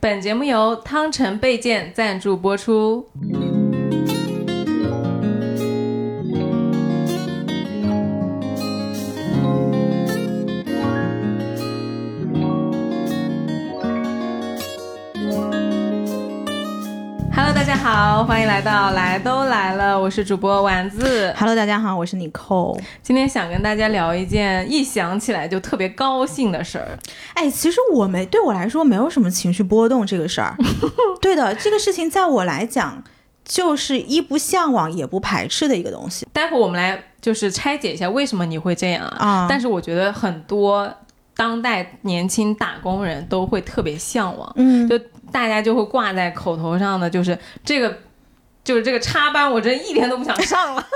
本节目由汤臣倍健赞助播出。来到来都来了，我是主播丸子。Hello，大家好，我是 Nicole。今天想跟大家聊一件一想起来就特别高兴的事儿。哎，其实我没对我来说没有什么情绪波动这个事儿。对的，这个事情在我来讲，就是一不向往也不排斥的一个东西待会儿我们来就是拆解一下为什么你会这样啊？啊。但是我觉得很多当代年轻打工人都会特别向往，嗯，就大家就会挂在口头上的就是这个，就是这个插班，我真一点都不想上了。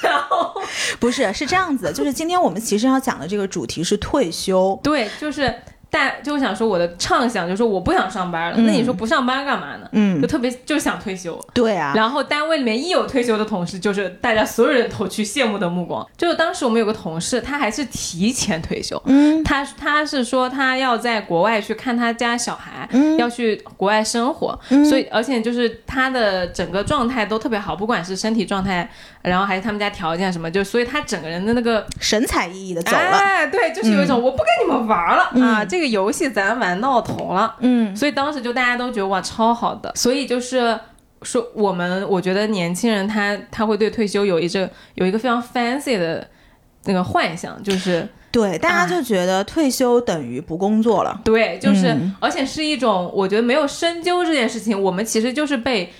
然后不是，是这样子，就是今天我们其实要讲的这个主题是退休。对，就是大就想说我的畅想就是说我不想上班了，嗯。那你说不上班干嘛呢？嗯。就，特别就是想退休。对啊，然后单位里面一有退休的同事，就是大家所有人投去羡慕的目光。就当时我们有个同事，他还是提前退休，嗯。他他是说他要在国外去看他家小孩，嗯。要去国外生活，嗯。所以而且就是他的整个状态都特别好，不管是身体状态，然后还是他们家条件什么，就所以他整个人的那个神采奕奕的走了。哎，对，就是有一种我不跟你们玩了、嗯啊，这个游戏咱玩到头了。嗯所以当时就大家都觉得哇超好的，所以就是说我们我觉得年轻人他他会对退休有一这有一个非常 fancy 的那个幻想，就是对，大家哎就觉得退休等于不工作了。对，就是、嗯而且是一种我觉得没有深究这件事情，我们其实就是被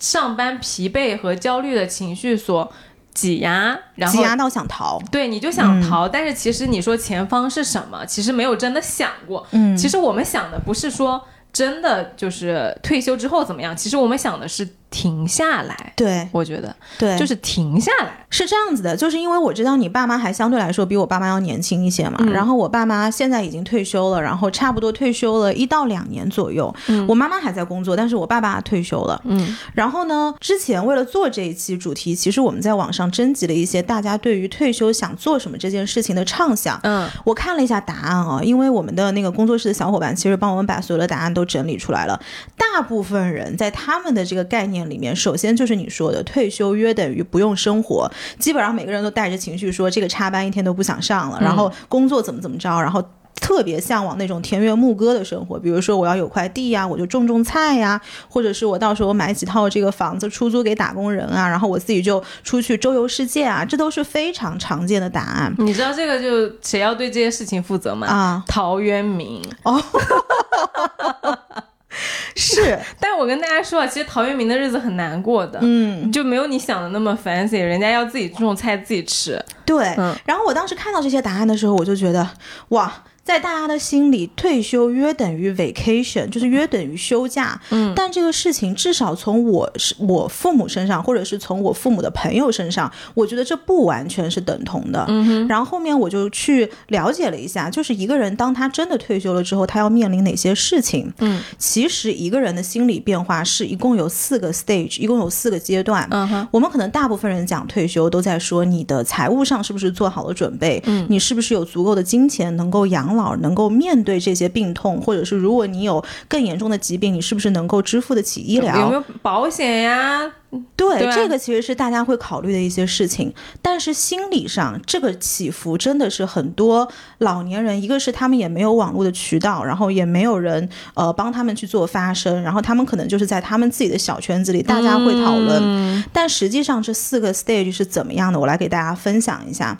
上班疲惫和焦虑的情绪所挤压，然后挤压到想逃。对你就想逃，但是其实你说前方是什么，其实没有真的想过。嗯其实我们想的不是说真的就是退休之后怎么样，其实我们想的是停下来。对我觉得对，就是停下来。是这样子的，就是因为我知道你爸妈还相对来说比我爸妈要年轻一些嘛，嗯然后我爸妈现在已经退休了，然后差不多退休了一到两年左右。嗯我妈妈还在工作，但是我爸爸退休了。嗯然后呢，之前为了做这一期主题，其实我们在网上征集了一些大家对于退休想做什么这件事情的畅想。嗯我看了一下答案啊，因为我们的那个工作室的小伙伴其实帮我们把所有的答案都整理出来了。大部分人在他们的这个概念里面，首先就是你说的退休约等于不用生活，基本上每个人都带着情绪说这个插班一天都不想上了，然后工作怎么怎么着，然后。特别向往那种田园牧歌的生活，比如说我要有块地呀、我就种种菜呀，或者是我到时候买几套这个房子出租给打工人啊，然后我自己就出去周游世界啊，这都是非常常见的答案你知道这个就谁要对这些事情负责吗？啊。陶渊明。是，但我跟大家说啊，其实陶渊明的日子很难过的。嗯，就没有你想的那么 fancy，人家要自己种菜自己吃。对。嗯然后我当时看到这些答案的时候，我就觉得，哇，在大家的心里，退休约等于 vacation，就是约等于休假。嗯，但这个事情至少从我是我父母身上，或者是从我父母的朋友身上，我觉得这不完全是等同的。嗯哼，然后后面我就去了解了一下，就是一个人当他真的退休了之后，他要面临哪些事情。嗯其实一个人的心理变化是一共有四个 stage，一共有四个阶段。嗯哼，我们可能大部分人讲退休都在说你的财务上是不是做好了准备，嗯你是不是有足够的金钱能够养老，能够面对这些病痛，或者是如果你有更严重的疾病，你是不是能够支付得起医疗？有没有保险呀？对，这个其实是大家会考虑的一些事情，但是心理上这个起伏真的是很多老年人，一个是他们也没有网络的渠道，然后也没有人呃帮他们去做发声，然后他们可能就是在他们自己的小圈子里，大家会讨论，嗯但实际上这四个 stage 是怎么样的，我来给大家分享一下。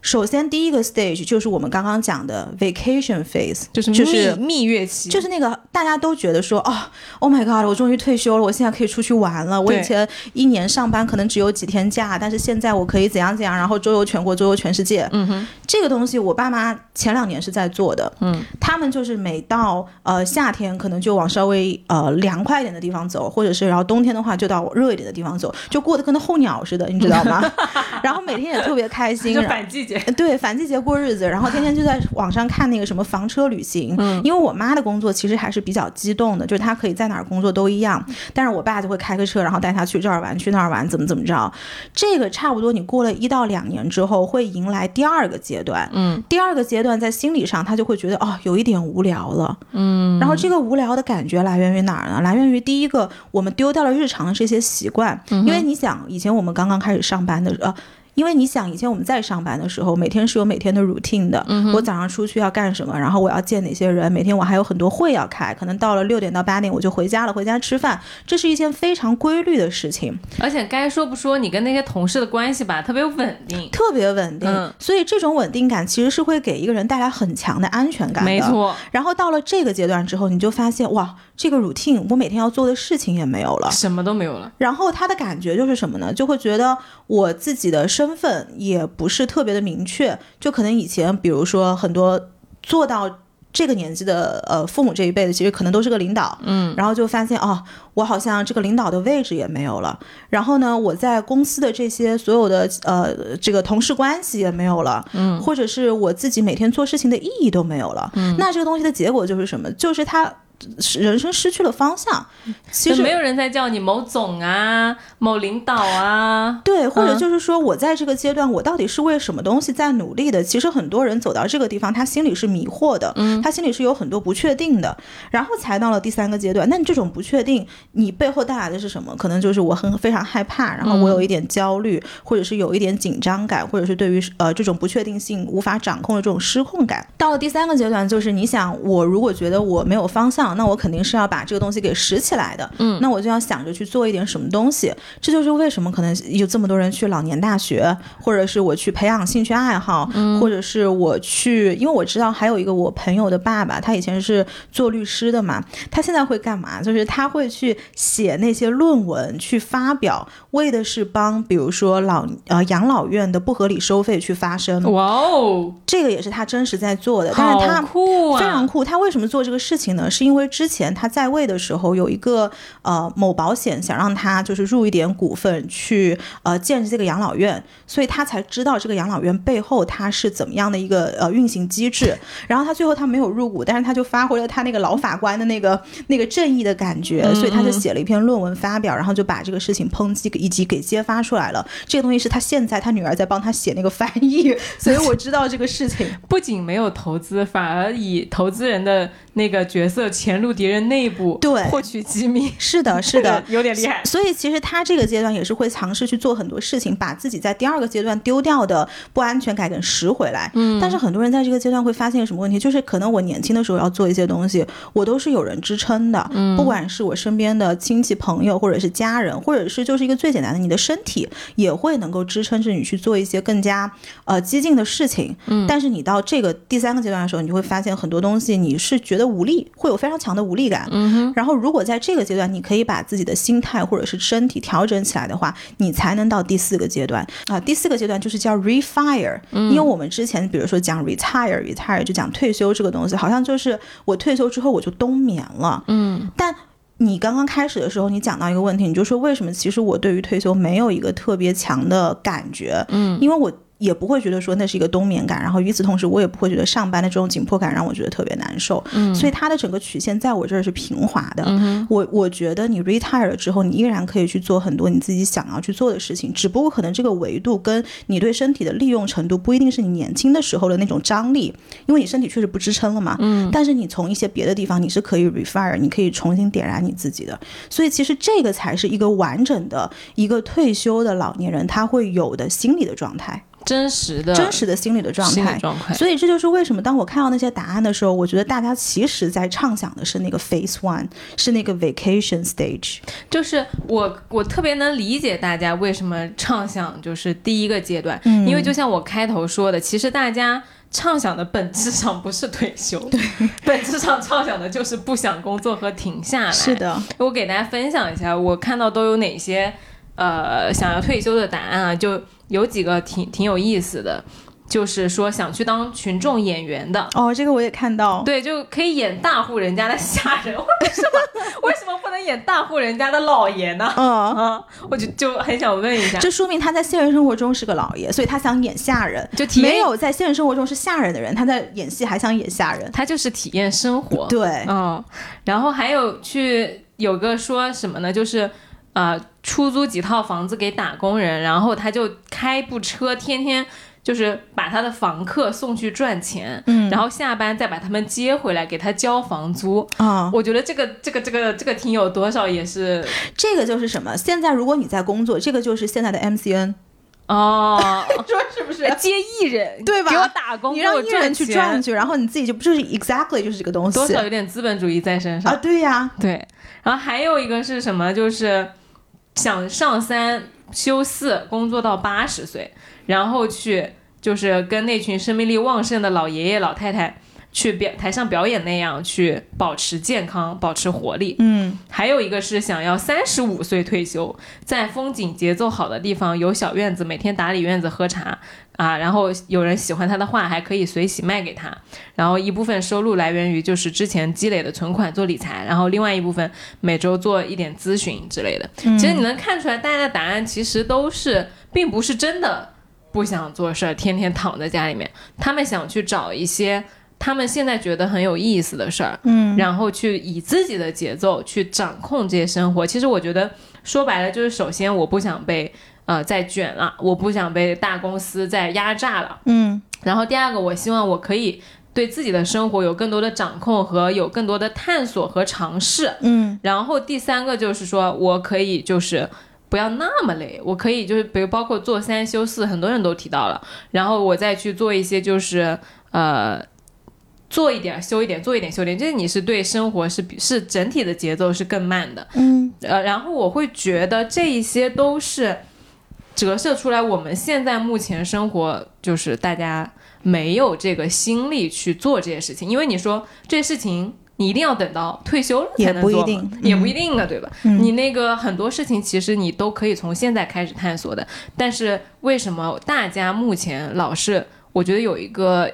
首先，第一个 stage 就是我们刚刚讲的 vacation phase，就是就是蜜蜜月期，就是那个大家都觉得说，哦，Oh my God，我终于退休了，我现在可以出去玩了。我以前一年上班可能只有几天假，但是现在我可以怎样怎样，然后周游全国，周游全世界。嗯哼，这个东西我爸妈前两年是在做的，嗯，他们就是每到呃夏天可能就往稍微呃凉快一点的地方走，或者是然后冬天的话就到热一点的地方走，就过得跟那候鸟似的，你知道吗？然后每天也特别开心，就反季节。对，反季节过日子，然后天天就在网上看那个什么房车旅行。嗯因为我妈的工作其实还是比较激动的，就是她可以在哪儿工作都一样，但是我爸就会开个车，然后带她去这儿玩，去那儿玩，怎么怎么着。这个差不多你过了一到两年之后，会迎来第二个阶段。嗯，第二个阶段在心理上，他就会觉得哦，有一点无聊了。嗯，然后这个无聊的感觉来源于哪儿呢？来源于第一个，我们丢掉了日常的这些习惯。因为你想，以前我们刚刚开始上班的呃。因为你想，以前我们在上班的时候，每天是有每天的 routine 的。嗯我早上出去要干什么，然后我要见哪些人，每天我还有很多会要开，可能到了六点到八点我就回家了，回家吃饭，这是一件非常规律的事情。而且该说不说，你跟那些同事的关系吧，特别稳定，特别稳定。所以这种稳定感其实是会给一个人带来很强的安全感的。没错。然后到了这个阶段之后，你就发现哇，这个 routine 我每天要做的事情也没有了，什么都没有了。然后他的感觉就是什么呢？就会觉得我自己的身份也。不是特别的明确，就可能以前，比如说很多做到这个年纪的呃父母这一辈的，其实可能都是个领导，嗯，然后就发现哦，我好像这个领导的位置也没有了，然后呢，我在公司的这些所有的呃这个同事关系也没有了，嗯，或者是我自己每天做事情的意义都没有了，嗯，那这个东西的结果就是什么？就是他。人生失去了方向，其实没有人在叫你某总啊、某领导啊，对，或者就是说我在这个阶段，我到底是为什么东西在努力的？其实很多人走到这个地方，他心里是迷惑的，嗯，他心里是有很多不确定的，然后才到了第三个阶段。那你这种不确定，你背后带来的是什么？可能就是我很非常害怕，然后我有一点焦虑，或者是有一点紧张感，或者是对于呃这种不确定性无法掌控的这种失控感。到了第三个阶段，就是你想，我如果觉得我没有方向。那我肯定是要把这个东西给拾起来的，嗯，那我就要想着去做一点什么东西。这就是为什么可能有这么多人去老年大学，或者是我去培养兴趣爱好，或者是我去，因为我知道还有一个我朋友的爸爸，他以前是做律师的嘛，他现在会干嘛？就是他会去写那些论文去发表，为的是帮比如说老呃养老院的不合理收费去发声。哇哦，这个也是他真实在做的，但是他酷啊，非常酷。他为什么做这个事情呢？是因为。之前他在位的时候，有一个呃某保险想让他就是入一点股份去呃建这个养老院，所以他才知道这个养老院背后它是怎么样的一个呃运行机制。然后他最后他没有入股，但是他就发挥了他那个老法官的那个那个正义的感觉，所以他就写了一篇论文发表，然后就把这个事情抨击以及给揭发出来了。这个东西是他现在他女儿在帮他写那个翻译，所以我知道这个事情不仅没有投资，反而以投资人的那个角色。潜入敌人内部，对，获取机密，是的，是的，有点厉害。所以其实他这个阶段也是会尝试去做很多事情，把自己在第二个阶段丢掉的不安全感给拾回来。嗯，但是很多人在这个阶段会发现什么问题？就是可能我年轻的时候要做一些东西，我都是有人支撑的，嗯，不管是我身边的亲戚朋友，或者是家人，或者是就是一个最简单的，你的身体也会能够支撑着你去做一些更加呃激进的事情。嗯，但是你到这个第三个阶段的时候，你就会发现很多东西你是觉得无力，会有非常。强的无力感，嗯哼。然后，如果在这个阶段，你可以把自己的心态或者是身体调整起来的话，你才能到第四个阶段啊。第四个阶段就是叫 refire，因为我们之前比如说讲 retire，retire 就讲退休这个东西，好像就是我退休之后我就冬眠了，嗯。但你刚刚开始的时候，你讲到一个问题，你就说为什么其实我对于退休没有一个特别强的感觉，嗯，因为我。也不会觉得说那是一个冬眠感，然后与此同时，我也不会觉得上班的这种紧迫感让我觉得特别难受。嗯，所以它的整个曲线在我这儿是平滑的。嗯我我觉得你 retire 了之后，你依然可以去做很多你自己想要去做的事情，只不过可能这个维度跟你对身体的利用程度不一定是你年轻的时候的那种张力，因为你身体确实不支撑了嘛。嗯，但是你从一些别的地方你是可以 refire，你可以重新点燃你自己的。所以其实这个才是一个完整的一个退休的老年人他会有的心理的状态。真实的、真实的心理的状态，状态。所以这就是为什么当我看到那些答案的时候，我觉得大家其实在畅想的是那个 phase one，是那个 vacation stage。就是我，我特别能理解大家为什么畅想就是第一个阶段，嗯、因为就像我开头说的，其实大家畅想的本质上不是退休，对，本质上畅想的就是不想工作和停下来。是的，我给大家分享一下，我看到都有哪些呃想要退休的答案啊，就。有几个挺挺有意思的，就是说想去当群众演员的。哦，这个我也看到，对，就可以演大户人家的下人，为什么？为什么不能演大户人家的老爷呢？嗯。嗯，我就就很想问一下，这说明他在现实生活中是个老爷，所以他想演下人，就没有在现实生活中是下人的人，他在演戏还想演下人，他就是体验生活，对，嗯，然后还有去有个说什么呢，就是。呃出租几套房子给打工人，然后他就开部车，天天就是把他的房客送去赚钱，嗯然后下班再把他们接回来给他交房租。啊，我觉得这个这个这个这个听友多少也是这个就是什么？现在如果你在工作，这个就是现在的 MCN，哦，说是不是？接艺人对吧给我打工，你让艺人去赚去，然后你自己就不就是 exactly 就是这个东西多少有点资本主义在身上啊？。对呀，对，然后还有一个是什么？就是想上三休四，工作到八十岁，然后去就是跟那群生命力旺盛的老爷爷老太太去表台上表演那样去保持健康、保持活力。嗯还有一个是想要三十五岁退休，在风景节奏好的地方有小院子，每天打理院子喝茶啊，然后有人喜欢他的画，还可以随喜卖给他。然后一部分收入来源于就是之前积累的存款做理财，然后另外一部分每周做一点咨询之类的。其实你能看出来，大家的答案其实都是，并不是真的不想做事儿，天天躺在家里面，他们想去找一些。他们现在觉得很有意思的事儿，嗯然后去以自己的节奏去掌控这些生活。其实我觉得说白了就是，首先我不想被呃再卷了，我不想被大公司再压榨了。嗯然后第二个，我希望我可以对自己的生活有更多的掌控和有更多的探索和尝试。嗯然后第三个就是说我可以就是。不要那么累，我可以就是比如包括做三休四，很多人都提到了，然后我再去做一些就是呃做一点修一点，做一点修一点，就是你是对生活是比是整体的节奏是更慢的，嗯。呃，然后我会觉得这一些都是折射出来我们现在目前生活就是大家没有这个心力去做这些事情，因为你说这些事情。你一定要等到退休了才能做也不一定。也不嗯一定啊，对吧？嗯。你那个很多事情其实你都可以从现在开始探索的，但是为什么大家目前老是，我觉得有一个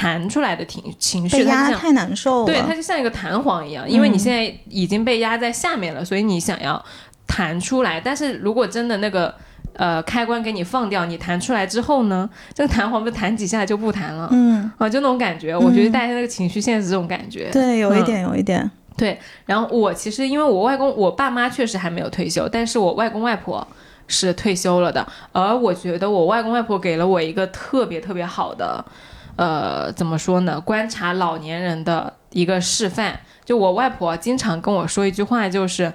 弹出来的情情绪，压太难受了。对，它就像一个弹簧一样，因为你嗯现在已经被压在下面了，所以你想要弹出来。但是如果真的那个呃开关给你放掉，你弹出来之后呢，这个弹簧不弹几下就不弹了、嗯，啊？就那种感觉，我觉得大家那个情绪现在是这种感觉。对，有一嗯点，有一点。对然后我其实因为我外公我爸妈确实还没有退休，但是我外公外婆是退休了的，而我觉得我外公外婆给了我一个特别特别好的，呃，怎么说呢？观察老年人的一个示范。就我外婆经常跟我说一句话，就是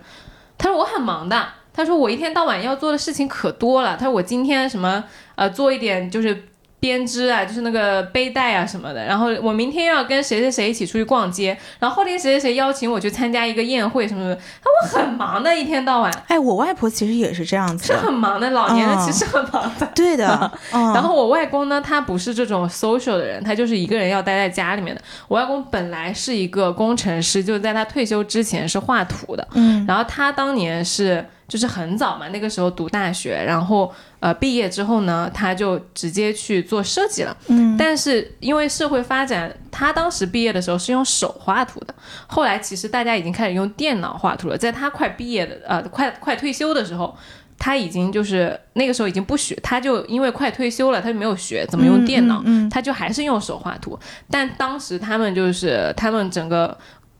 她说我很忙的。她说我一天到晚要做的事情可多了。她说我今天什么呃做一点就是编织啊，就是那个背带啊什么的。然后我明天要跟谁谁谁一起出去逛街，然后后天谁谁谁邀请我去参加一个宴会什么的。她说我很忙的，一天到晚哎，我外婆其实也是这样子是。很忙的，老年人哦其实很忙的。对的。嗯、然后我外公呢，他不是这种 social 的人，他就是一个人要待在家里面的。我外公本来是一个工程师，就在他退休之前是画图的。嗯然后他当年是就是很早嘛，那个时候读大学，然后呃毕业之后呢，他就直接去做设计了。嗯但是因为社会发展，他当时毕业的时候是用手画图的，后来其实大家已经开始用电脑画图了。在他快毕业的呃快快退休的时候。他已经就是那个时候已经不学，他就因为快退休了，他就没有学怎么用电脑，嗯嗯嗯他就还是用手画图。但当时他们就是他们整个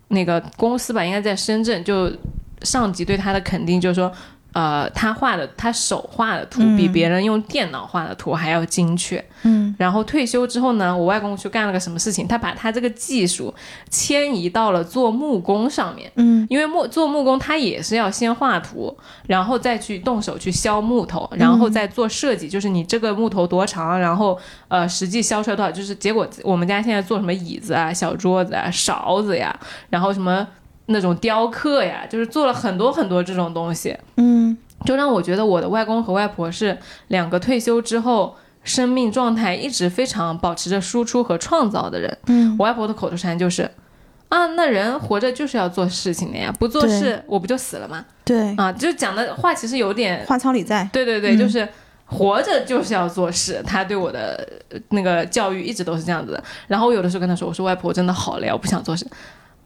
那个公司吧，应该在深圳，就上级对他的肯定就是说，呃，他画的他手画的图比别人用电脑画的图还要精确。嗯然后退休之后呢，我外公去干了个什么事情？他把他这个技术迁移到了做木工上面。嗯因为木做木工，他也是要先画图，然后再去动手去削木头，然后再做设计，就是你这个木头多长，然后呃实际削出来多少，就是结果我们家现在做什么椅子啊、小桌子啊、勺子呀，然后什么那种雕刻呀，就是做了很多很多这种东西，嗯就让我觉得我的外公和外婆是两个退休之后。生命状态一直非常保持着输出和创造的人，嗯我外婆的口头禅就是：“啊，那人活着就是要做事情的呀，不做事我不就死了吗？”对，啊，就讲的话其实有点，话糙理在。对对对，嗯就是活着就是要做事。他对我的呃那个教育一直都是这样子的。然后我有的时候跟他说：“我说外婆我真的好累，我不想做事。”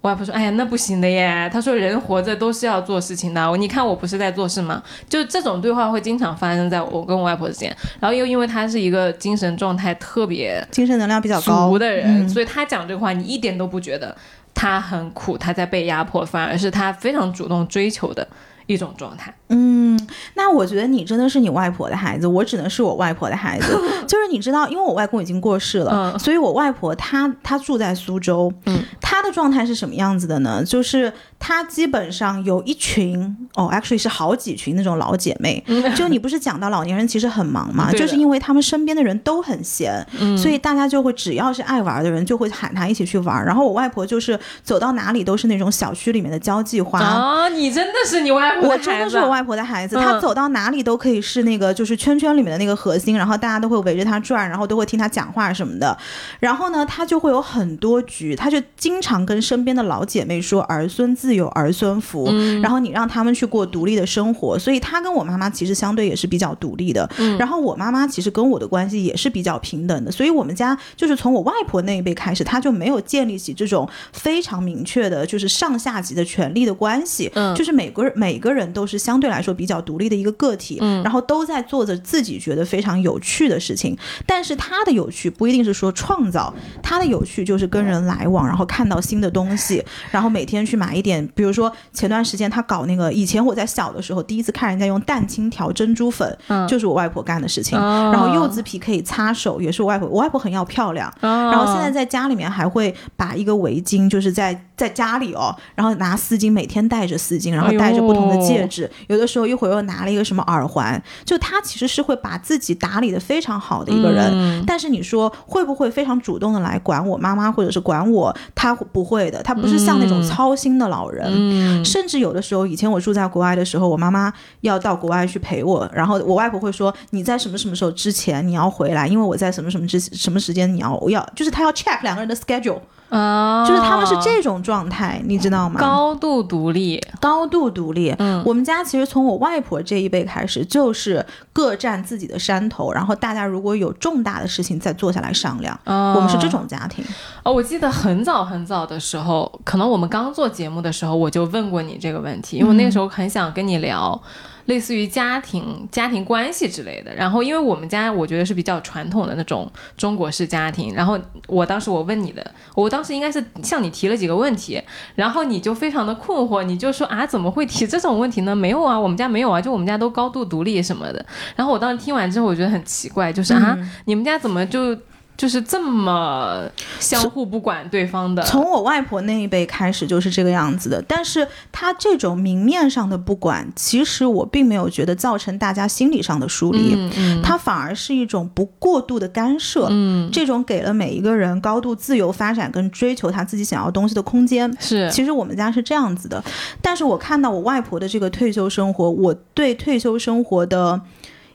我外婆说：“哎呀，那不行的耶。”她说：“人活着都是要做事情的。你看我不是在做事吗？”就这种对话会经常发生在我跟我外婆之间。然后又因为她是一个精神状态特别精神能量比较高足的人，嗯所以她讲这个话，你一点都不觉得她很苦，她在被压迫，反而是她非常主动追求的一种状态。嗯，那我觉得你真的是你外婆的孩子，我只能是我外婆的孩子。就是你知道，因为我外公已经过世了，嗯所以我外婆她她住在苏州，嗯，她的状态是什么样子的呢？就是她基本上有一群哦，actually 是好几群那种老姐妹。就你不是讲到老年人其实很忙嘛，就是因为他们身边的人都很闲，嗯所以大家就会只要是爱玩的人就会喊她一起去玩。然后我外婆就是走到哪里都是那种小区里面的交际花。啊，你真的是你外婆我的孩子，真的是我外婆的孩子，嗯她走到哪里都可以是那个就是圈圈里面的那个核心，然后大家都会围着他转，然后都会听他讲话什么的。然后呢，他就会有很多局，他就经常跟身边的老姐妹说儿孙自有儿孙福，嗯然后你让他们去过独立的生活。所以他跟我妈妈其实相对也是比较独立的。嗯然后我妈妈其实跟我的关系也是比较平等的，所以我们家就是从我外婆那一辈开始，她就没有建立起这种非常明确的，就是上下级的权利的关系。嗯就是每个人每个人都是相对来说比较独立的一个个体，嗯然后都在做着自己觉得非常有趣的事情。但是他的有趣不一定是说创造，他的有趣就是跟人来往，然后看到新的东西，然后每天去买一点，比如说前段时间他搞那个，以前我在小的时候第一次看人家用蛋清调珍珠粉，嗯就是我外婆干的事情。哦然后柚子皮可以擦手，也是我外婆，我外婆很要漂亮，然然后现在在家里面还会把一个围巾，就是在在家里哦，然后拿丝巾，每天戴着丝巾，然后戴着不同的戒指，有的时候一会儿又拿了一个什么耳环，就他其实是会把自己打理的非常好的一个人。嗯但是你说会不会非常主动的来管我妈妈或者是管我？他不会的，他不是像那种嗯操心的老人。嗯甚至有的时候，以前我住在国外的时候，我妈妈要到国外去陪我，然后我外婆会说：“你在什么什么时候之前你要回来，因为我在什么什么之什么时间你要我要，就是他要 check 两个人的 schedule，、啊，就是他们是这种状态，你知道吗？高度独立，高度独立。嗯我们家其实从我外婆这一辈开始，就是各占自己的山头，然后大家如果有重大的事情再坐下来商量。啊我们是这种家庭。哦，我记得很早很早的时候，可能我们刚做节目的时候，我就问过你这个问题，因为那个时候很想跟你聊。类似于家庭、家庭关系之类的，然后因为我们家我觉得是比较传统的那种中国式家庭，然后我当时我问你的，我当时应该是向你提了几个问题，然后你就非常的困惑，你就说啊怎么会提这种问题呢？没有啊，我们家没有啊，就我们家都高度独立什么的。然后我当时听完之后，我觉得很奇怪，就是啊，嗯你们家怎么就就是这么相互不管对方的？从我外婆那一辈开始就是这个样子的，但是她这种明面上的不管，其实我并没有觉得造成大家心理上的疏离，嗯嗯它反而是一种不过度的干涉。嗯，这种给了每一个人高度自由发展跟追求他自己想要东西的空间。是其实我们家是这样子的，但是我看到我外婆的这个退休生活，我对退休生活的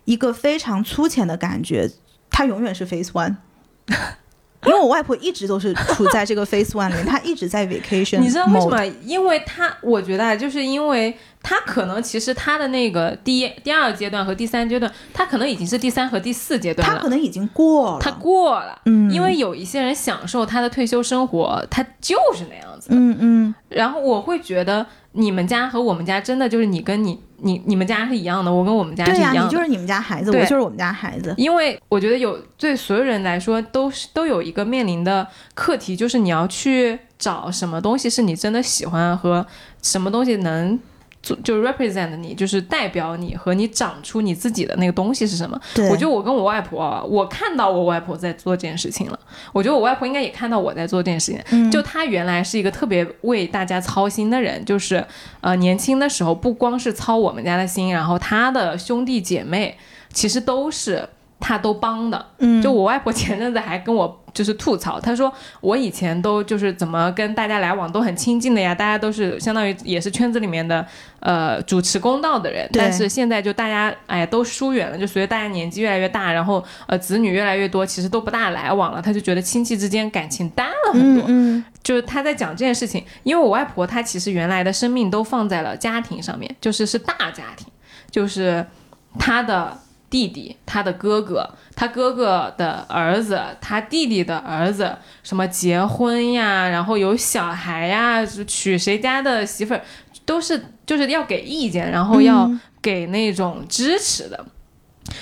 一个非常粗浅的感觉，它永远是 Phase One。因为我外婆一直都是处在这个 Phase One 里面，她一直在 vacation。你知道为什？么？因为她，我觉得啊，就是因为他可能其实他的那个第一、第二阶段和第三阶段，他可能已经是第三和第四阶段了。他可能已经过了。他过了，嗯因为有一些人享受他的退休生活，他就是那样子的。嗯嗯然后我会觉得你们家和我们家真的就是你跟你你你们家是一样的，我跟我们家是、一样的。你就是你们家孩子，我就是我们家孩子。因为我觉得有对所有人来说都是都有一个面临的课题，就是你要去找什么东西是你真的喜欢和什么东西能做就 represent 你，就是代表你和你长出你自己的那个东西是什么。对，我觉得我跟我外婆啊，我看到我外婆在做这件事情了。我觉得我外婆应该也看到我在做这件事情。嗯就她原来是一个特别为大家操心的人，就是呃年轻的时候不光是操我们家的心，然后她的兄弟姐妹其实都是她都帮的。嗯，就我外婆前阵子还跟我就是吐槽，她说我以前都就是怎么跟大家来往都很亲近的呀，大家都是相当于也是圈子里面的呃主持公道的人，但是现在就大家哎呀都疏远了，就随着大家年纪越来越大，然后呃子女越来越多，其实都不大来往了，她就觉得亲戚之间感情淡了很多。嗯嗯就是她在讲这件事情，因为我外婆她其实原来的生命都放在了家庭上面，就是是大家庭，就是她的弟弟、他的哥哥、他哥哥的儿子、他弟弟的儿子，什么结婚呀，然后有小孩呀，娶谁家的媳妇儿，都是就是要给意见，然后要给那种支持的。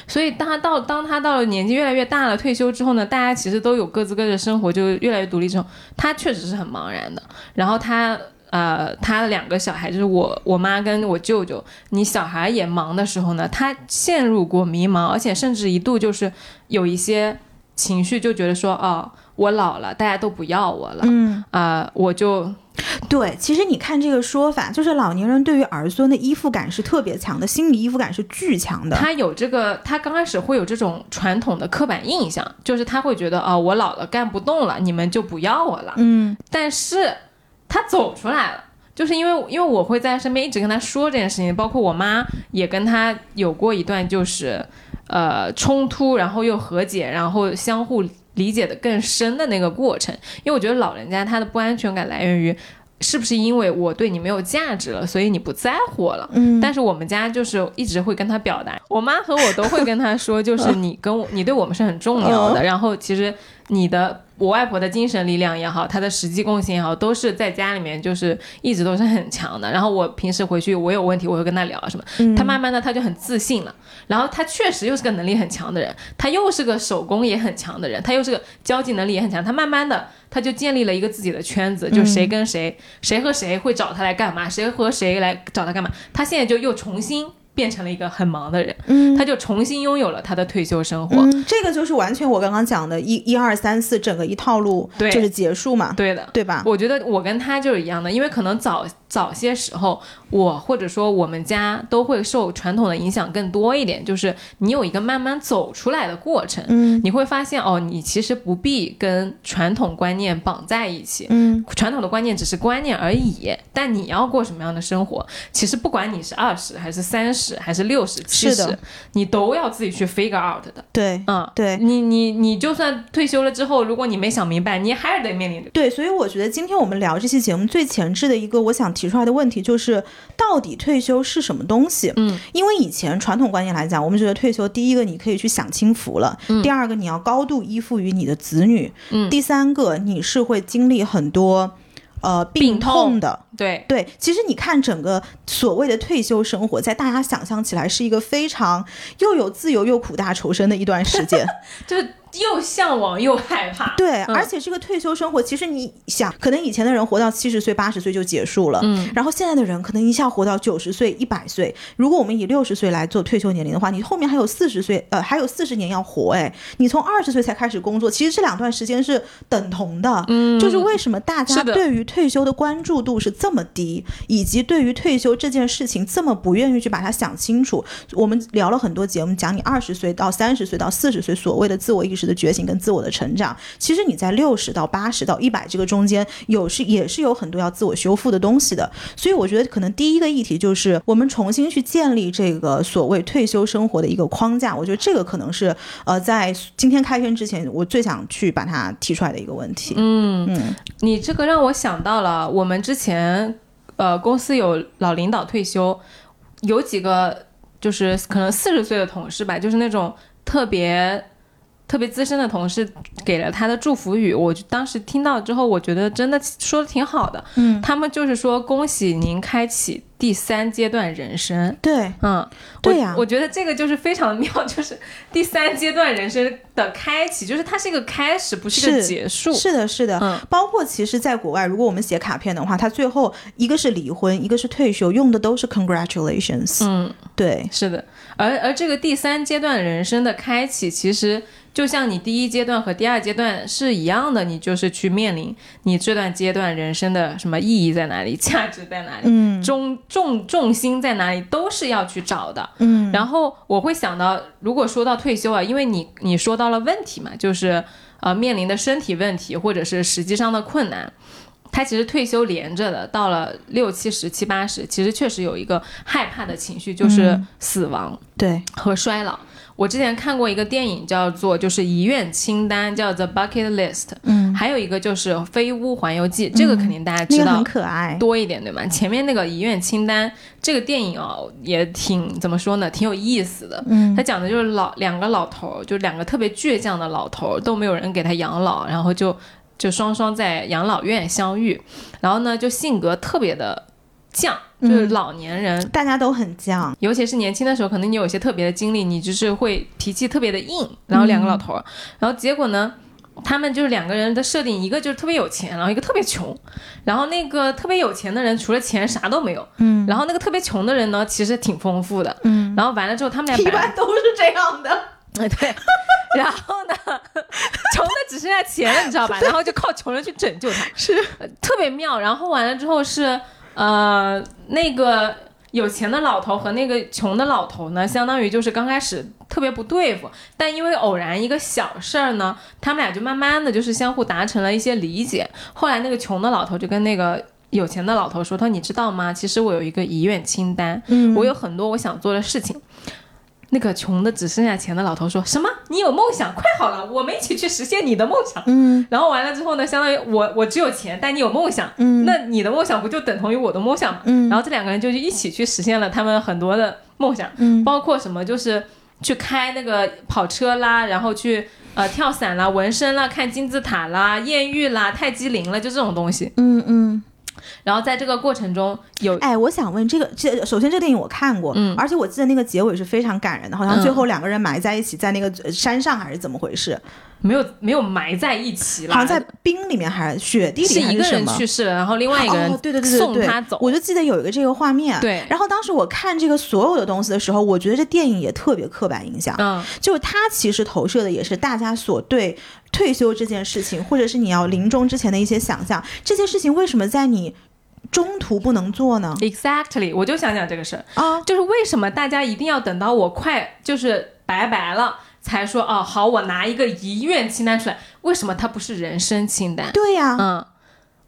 所以，当他到当他到了年纪越来越大了，退休之后呢，大家其实都有各自各自的生活，就越来越独立之后，他确实是很茫然的。然后他呃，他的两个小孩，就是我我妈跟我舅舅，你小孩也忙的时候呢，他陷入过迷茫，而且甚至一度就是有一些情绪，就觉得说，哦，我老了，大家都不要我了，嗯，啊、我就对，其实你看这个说法，就是老年人对于儿孙的依附感是特别强的，心理依附感是巨强的。他有这个，他刚开始会有这种传统的刻板印象，就是他会觉得啊、我老了干不动了，你们就不要我了。嗯但是他走出来了，就是因为因为我会在身边一直跟他说这件事情，包括我妈也跟他有过一段就是呃冲突，然后又和解，然后相互理解的更深的那个过程。因为我觉得老人家他的不安全感来源于。是不是因为我对你没有价值了，所以你不在乎我了？嗯，但是我们家就是一直会跟他表达，我妈和我都会跟他说，就是你跟我，你对我们是很重要的。然后其实你的我外婆的精神力量也好，她的实际贡献也好，都是在家里面就是一直都是很强的。然后我平时回去我有问题，我会跟她聊什么，她慢慢的她就很自信了。然后她确实又是个能力很强的人，她又是个手工也很强的人，她又是个交际能力也很强。她慢慢的，她就建立了一个自己的圈子，就谁跟谁，谁和谁会找她来干嘛，谁和谁来找她干嘛。她现在就又重新变成了一个很忙的人，嗯他就重新拥有了他的退休生活。嗯，这个就是完全我刚刚讲的一一二三四整个一套路，对就是结束嘛，对的，对吧？我觉得我跟他就是一样的，因为可能早早些时候，我或者说我们家都会受传统的影响更多一点，就是你有一个慢慢走出来的过程，嗯你会发现哦，你其实不必跟传统观念绑在一起。嗯传统的观念只是观念而已，但你要过什么样的生活，其实不管你是二十还是三十还是六十七十，你都要自己去 figure out 的。对嗯，对你你你就算退休了之后，如果你没想明白，你还是得面临着。对，所以我觉得今天我们聊这期节目最前置的一个我想提出来的问题就是，到底退休是什么东西？嗯，因为以前传统观念来讲，我们觉得退休第一个你可以去享清福了，第二个你要高度依附于你的子女，嗯第三个你是会经历很多呃病病痛痛的。对，对，其实你看整个所谓的退休生活，在大家想象起来是一个非常又有自由又苦大仇深的一段时间。就是又向往又害怕。对，嗯而且这个退休生活，其实你想，可能以前的人活到七十岁、八十岁就结束了，嗯，然后现在的人可能一下活到九十岁、一百岁。如果我们以六十岁来做退休年龄的话，你后面还有四十岁，呃，还有四十年要活。哎，你从二十岁才开始工作，其实这两段时间是等同的。嗯就是为什么大家对于退休的关注度是这么低，以及对于退休这件事情这么不愿意去把它想清楚。我们聊了很多节目，讲你二十岁到三十岁到四十岁所谓的自我意识的觉醒跟自我的成长，其实你在六十到八十到一百这个中间有是也是有很多要自我修复的东西的。所以我觉得可能第一个议题就是我们重新去建立这个所谓退休生活的一个框架。我觉得这个可能是呃在今天开篇之前我最想去把它提出来的一个问题。嗯，嗯你这个让我想到了我们之前呃公司有老领导退休，有几个就是可能四十岁的同事吧，就是那种特别。特别资深的同事给了他的祝福语，我就当时听到之后，我觉得真的说的挺好的。嗯，他们就是说恭喜您开启第三阶段人生。对嗯，对呀我，我觉得这个就是非常妙，就是第三阶段人生的开启，就是它是一个开始，不是一个是结束。是的，是的。嗯，包括其实，在国外，如果我们写卡片的话，它最后一个是离婚，一个是退休，用的都是 congratulations。嗯，对，是的。而而这个第三阶段人生的开启，其实就像你第一阶段和第二阶段是一样的，你就是去面临你这段阶段人生的什么意义在哪里，价值在哪里，嗯重重重心在哪里，都是要去找的。嗯然后我会想到，如果说到退休啊，因为你你说到了问题嘛，就是呃面临的身体问题或者是实际上的困难，它其实退休连着的，到了六七十、七八十，其实确实有一个害怕的情绪，就是嗯死亡对，和衰老。我之前看过一个电影，叫做就是遗愿清单，叫 The Bucket List，嗯，还有一个就是《飞屋环游记》，这个肯定大家知道那个很可爱。多一点，对吗？前面那个遗愿清单这个电影哦，也挺怎么说呢，挺有意思的。嗯他讲的就是老两个老头儿，就两个特别倔强的老头儿，都没有人给他养老，然后就就双双在养老院相遇，然后呢，就性格特别的犟，就是嗯老年人。大家都很犟。尤其是年轻的时候，可能你有一些特别的经历，你就是会脾气特别的硬。然后两个老头儿，然后结果呢，他们就是两个人的设定，一个就是特别有钱，然后一个特别穷。然后那个特别有钱的人除了钱啥都没有，嗯。然后那个特别穷的人呢，其实挺丰富的，嗯。然后完了之后，他们俩一般都是这样的，哎 对。然后呢，穷的只剩下钱了，你知道吧？然后就靠穷人去拯救他，是特别妙。然后完了之后是呃那个。有钱的老头和那个穷的老头呢，相当于就是刚开始特别不对付，但因为偶然一个小事儿呢，他们俩就慢慢的就是相互达成了一些理解。后来那个穷的老头就跟那个有钱的老头说：“他说你知道吗？其实我有一个遗愿清单，嗯，我有很多我想做的事情。”那个穷的只剩下钱的老头说什么？你有梦想，快好了，我们一起去实现你的梦想。嗯，然后完了之后呢，相当于我我只有钱，但你有梦想。嗯，那你的梦想不就等同于我的梦想吗？嗯，然后这两个人就一起去实现了他们很多的梦想。嗯，包括什么，就是去开那个跑车啦，然后去呃跳伞啦、纹身啦、看金字塔啦、艳遇啦、泰姬陵了，就这种东西。嗯嗯。然后在这个过程中有，哎，我想问这个，这首先这个电影我看过，嗯，而且我记得那个结尾是非常感人的，好像最后两个人埋在一起在那个山上还是怎么回事？没有没有埋在一起了，好像在冰里面还是雪地里是一个人去世了，然后另外一个人对对对送他走，我就记得有一个这个画面，对。然后当时我看这个所有的东西的时候，我觉得这电影也特别刻板印象，嗯，就是它其实投射的也是大家所对退休这件事情，或者是你要临终之前的一些想象，这些事情为什么在你。中途不能做呢？Exactly，我就想讲这个事儿啊，就是为什么大家一定要等到我快就是拜拜了才说哦好，我拿一个遗愿清单出来？为什么它不是人生清单？对呀，嗯。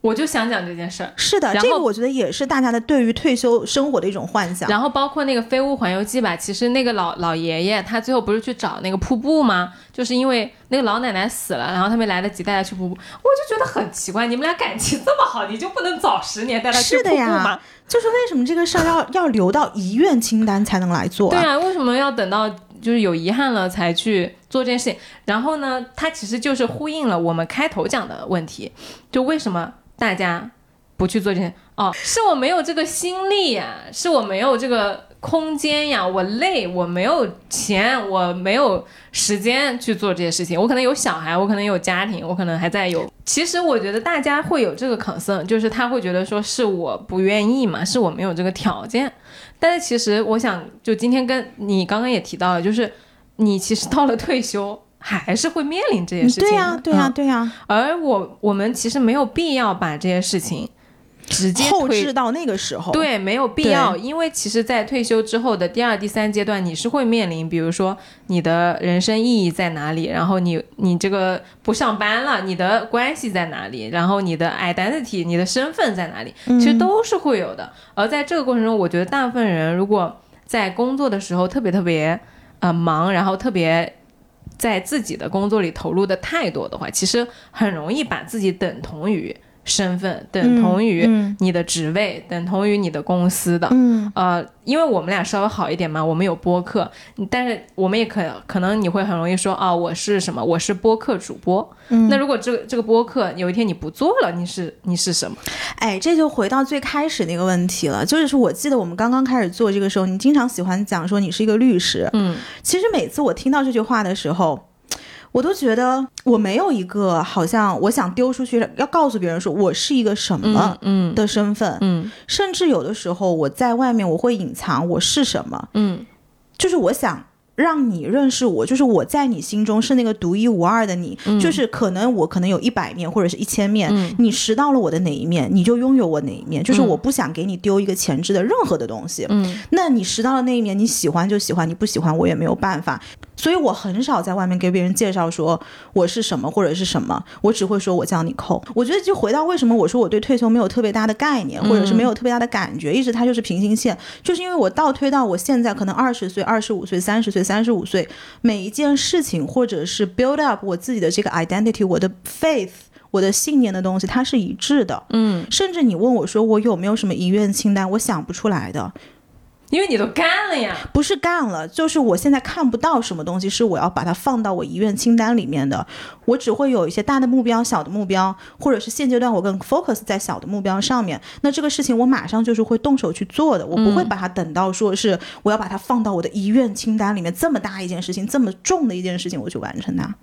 我就想讲这件事儿，是的，这个我觉得也是大家的对于退休生活的一种幻想。然后包括那个《飞屋环游记》吧，其实那个老老爷爷他最后不是去找那个瀑布吗？就是因为那个老奶奶死了，然后他没来得及带她去瀑布。我就觉得很奇怪，你们俩感情这么好，你就不能早十年带她去瀑布吗？就是为什么这个事儿要要留到遗愿清单才能来做？对啊，为什么要等到就是有遗憾了才去做这件事情？然后呢，它其实就是呼应了我们开头讲的问题，就为什么？大家不去做这些哦，是我没有这个心力呀，是我没有这个空间呀，我累，我没有钱，我没有时间去做这些事情。我可能有小孩，我可能有家庭，我可能还在有。其实我觉得大家会有这个 concern，就是他会觉得说是我不愿意嘛，是我没有这个条件。但是其实我想，就今天跟你刚刚也提到了，就是你其实到了退休。还是会面临这些事情，对呀，对呀，对呀。而我我们其实没有必要把这些事情直接后置到那个时候，对，没有必要，因为其实，在退休之后的第二、第三阶段，你是会面临，比如说你的人生意义在哪里，然后你你这个不上班了，你的关系在哪里，然后你的 identity，你的身份在哪里，其实都是会有的。而在这个过程中，我觉得大部分人如果在工作的时候特别特别呃忙，然后特别。在自己的工作里投入的太多的话，其实很容易把自己等同于身份，等同于你的职位，等同于你的公司的。嗯，呃，因为我们俩稍微好一点嘛，我们有播客，但是我们也可可能你会很容易说啊，我是什么？我是播客主播。那如果这个这个播客有一天你不做了，你是你是什么？哎，这就回到最开始那个问题了，就是我记得我们刚刚开始做这个时候，你经常喜欢讲说你是一个律师。嗯，其实每次我听到这句话的时候，我都觉得我没有一个好像我想丢出去要告诉别人说我是一个什么嗯的身份嗯，甚至有的时候我在外面我会隐藏我是什么嗯，就是我想。让你认识我，就是我在你心中是那个独一无二的你，就是可能我可能有一百面或者是一千面，你识到了我的哪一面，你就拥有我哪一面，就是我不想给你丢一个前置的任何的东西。嗯，那你识到了那一面，你喜欢就喜欢，你不喜欢我也没有办法。所以我很少在外面给别人介绍说我是什么或者是什么，我只会说我叫你扣。我觉得就回到为什么我说我对退休没有特别大的概念，或者是没有特别大的感觉，一直它就是平行线，就是因为我倒推到我现在可能二十岁、二十五岁、三十岁、三十五岁，每一件事情或者是 build up 我自己的这个 identity，我的 faith，我的信念的东西，它是一致的。嗯，甚至你问我说我有没有什么遗愿清单，我想不出来的。因为你都干了呀，不是干了，就是我现在看不到什么东西是我要把它放到我遗愿清单里面的，我只会有一些大的目标、小的目标，或者是现阶段我更 focus 在小的目标上面。那这个事情我马上就是会动手去做的，我不会把它等到说是我要把它放到我的遗愿清单里面这么大一件事情、这么重的一件事情我去完成它。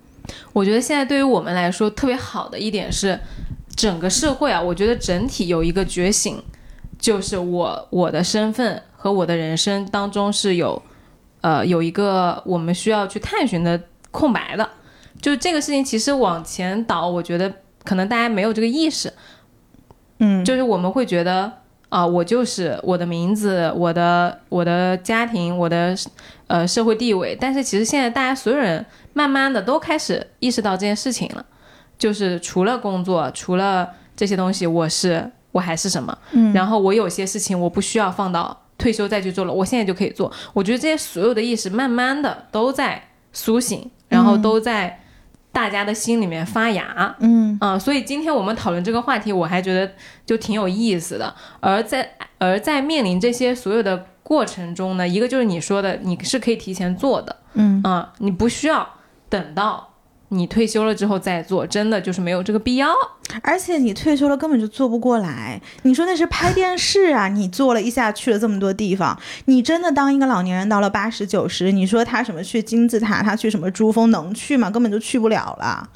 我觉得现在对于我们来说特别好的一点是，整个社会啊，我觉得整体有一个觉醒，就是我我的身份和我的人生当中是有，呃，有一个我们需要去探寻的空白的。就这个事情，其实往前倒，我觉得可能大家没有这个意识，嗯，就是我们会觉得啊、我就是我的名字，我的我的家庭，我的呃社会地位。但是其实现在大家所有人慢慢的都开始意识到这件事情了，就是除了工作，除了这些东西，我是我还是什么？嗯然后我有些事情我不需要放到退休再去做了，我现在就可以做。我觉得这些所有的意识慢慢的都在苏醒，然后都在大家的心里面发芽。嗯啊、所以今天我们讨论这个话题，我还觉得就挺有意思的。而在而在面临这些所有的过程中呢，一个就是你说的，你是可以提前做的，嗯啊、你不需要等到你退休了之后再做，真的就是没有这个必要。而且你退休了根本就做不过来。你说那是拍电视啊，你做了一下去了这么多地方，你真的当一个老年人到了八十九十，你说他什么去金字塔，他去什么珠峰能去吗？根本就去不了了。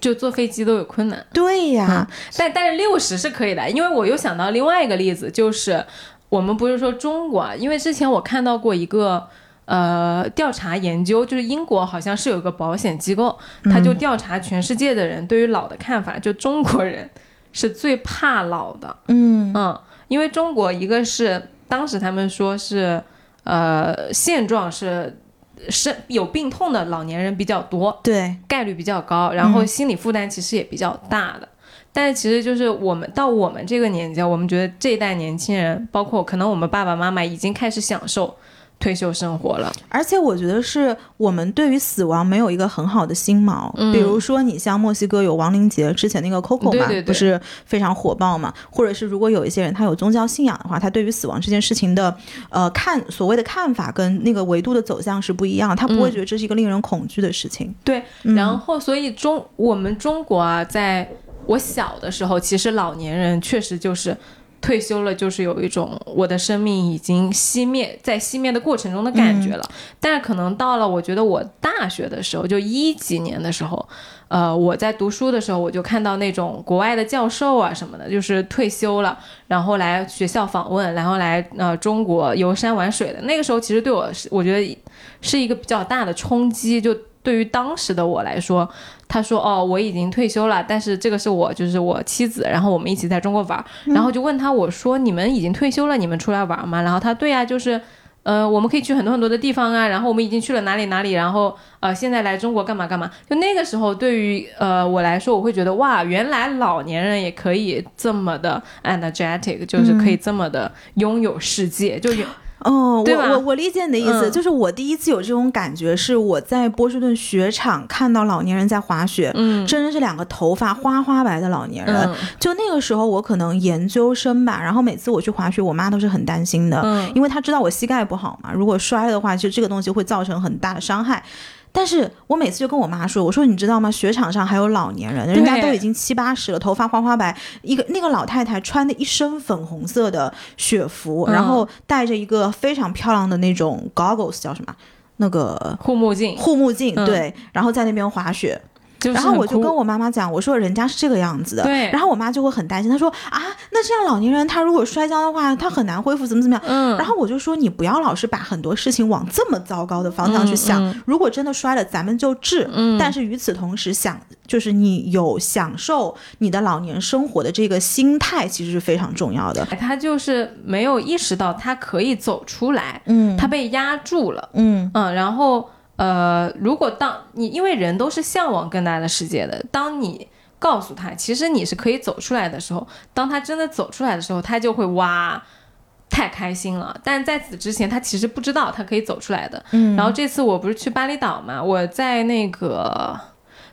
就坐飞机都有困难，对呀，但但是六十是可以的，因为我又想到另外一个例子，就是我们不是说中国啊，因为之前我看到过一个呃调查研究，就是英国好像是有个保险机构，他就调查全世界的人对于老的看法，就中国人是最怕老的，嗯。嗯，因为中国一个是当时他们说是呃现状是是有病痛的老年人比较多，对，概率比较高，然后心理负担其实也比较大的。但是其实就是我们到我们这个年纪啊，我们觉得这一代年轻人，包括可能我们爸爸妈妈已经开始享受退休生活了。而且我觉得是我们对于死亡没有一个很好的心锚。嗯比如说，你像墨西哥有亡灵节，之前那个 Coco 嘛，对对对不是非常火爆嘛？或者是如果有一些人他有宗教信仰的话，他对于死亡这件事情的呃看所谓的看法跟那个维度的走向是不一样的，他不会觉得这是一个令人恐惧的事情。对，嗯然后所以中我们中国啊，在我小的时候，其实老年人确实就是退休了，就是有一种我的生命已经熄灭，在熄灭的过程中的感觉了。但是可能到了我觉得我大学的时候，就一几年的时候，呃，我在读书的时候，我就看到那种国外的教授啊什么的，就是退休了，然后来学校访问，然后来呃中国游山玩水的。那个时候其实对我是，我觉得是一个比较大的冲击，就。对于当时的我来说，他说：“哦，我已经退休了，但是这个是我就是我妻子，然后我们一起在中国玩。然后就问他我说：你们已经退休了，你们出来玩吗？然后他对呀、就是呃，我们可以去很多很多的地方啊。然后我们已经去了哪里哪里，然后呃，现在来中国干嘛干嘛。就那个时候，对于呃我来说，我会觉得哇，原来老年人也可以这么的 energetic，就是可以这么的拥有世界，就有哦，我我我理解你的意思，嗯就是我第一次有这种感觉，是我在波士顿雪场看到老年人在滑雪，嗯真的是两个头发花花白的老年人。嗯就那个时候，我可能研究生吧，然后每次我去滑雪，我妈都是很担心的，嗯因为她知道我膝盖不好嘛，如果摔了的话，其实这个东西会造成很大的伤害。但是我每次就跟我妈说，我说你知道吗？雪场上还有老年人，人家都已经七八十了，头发花花白，一个那个老太太穿的一身粉红色的雪服，嗯。然后戴着一个非常漂亮的那种 goggles 叫什么？那个护目镜，护目镜，嗯。对，然后在那边滑雪，就是然后我就跟我妈妈讲，我说人家是这个样子的，对然后我妈就会很担心，她说啊，那这样老年人他如果摔跤的话，他很难恢复，怎么怎么样？嗯，然后我就说你不要老是把很多事情往这么糟糕的方向去想，嗯如果真的摔了，咱们就治。嗯但是与此同时想，就是你有享受你的老年生活的这个心态，其实是非常重要的。他就是没有意识到他可以走出来，嗯他被压住了。嗯嗯，然后呃，如果当你因为人都是向往更大的世界的，当你告诉他其实你是可以走出来的时候，当他真的走出来的时候，他就会哇。太开心了，但在此之前，他其实不知道他可以走出来的。嗯然后这次我不是去巴厘岛嘛，我在那个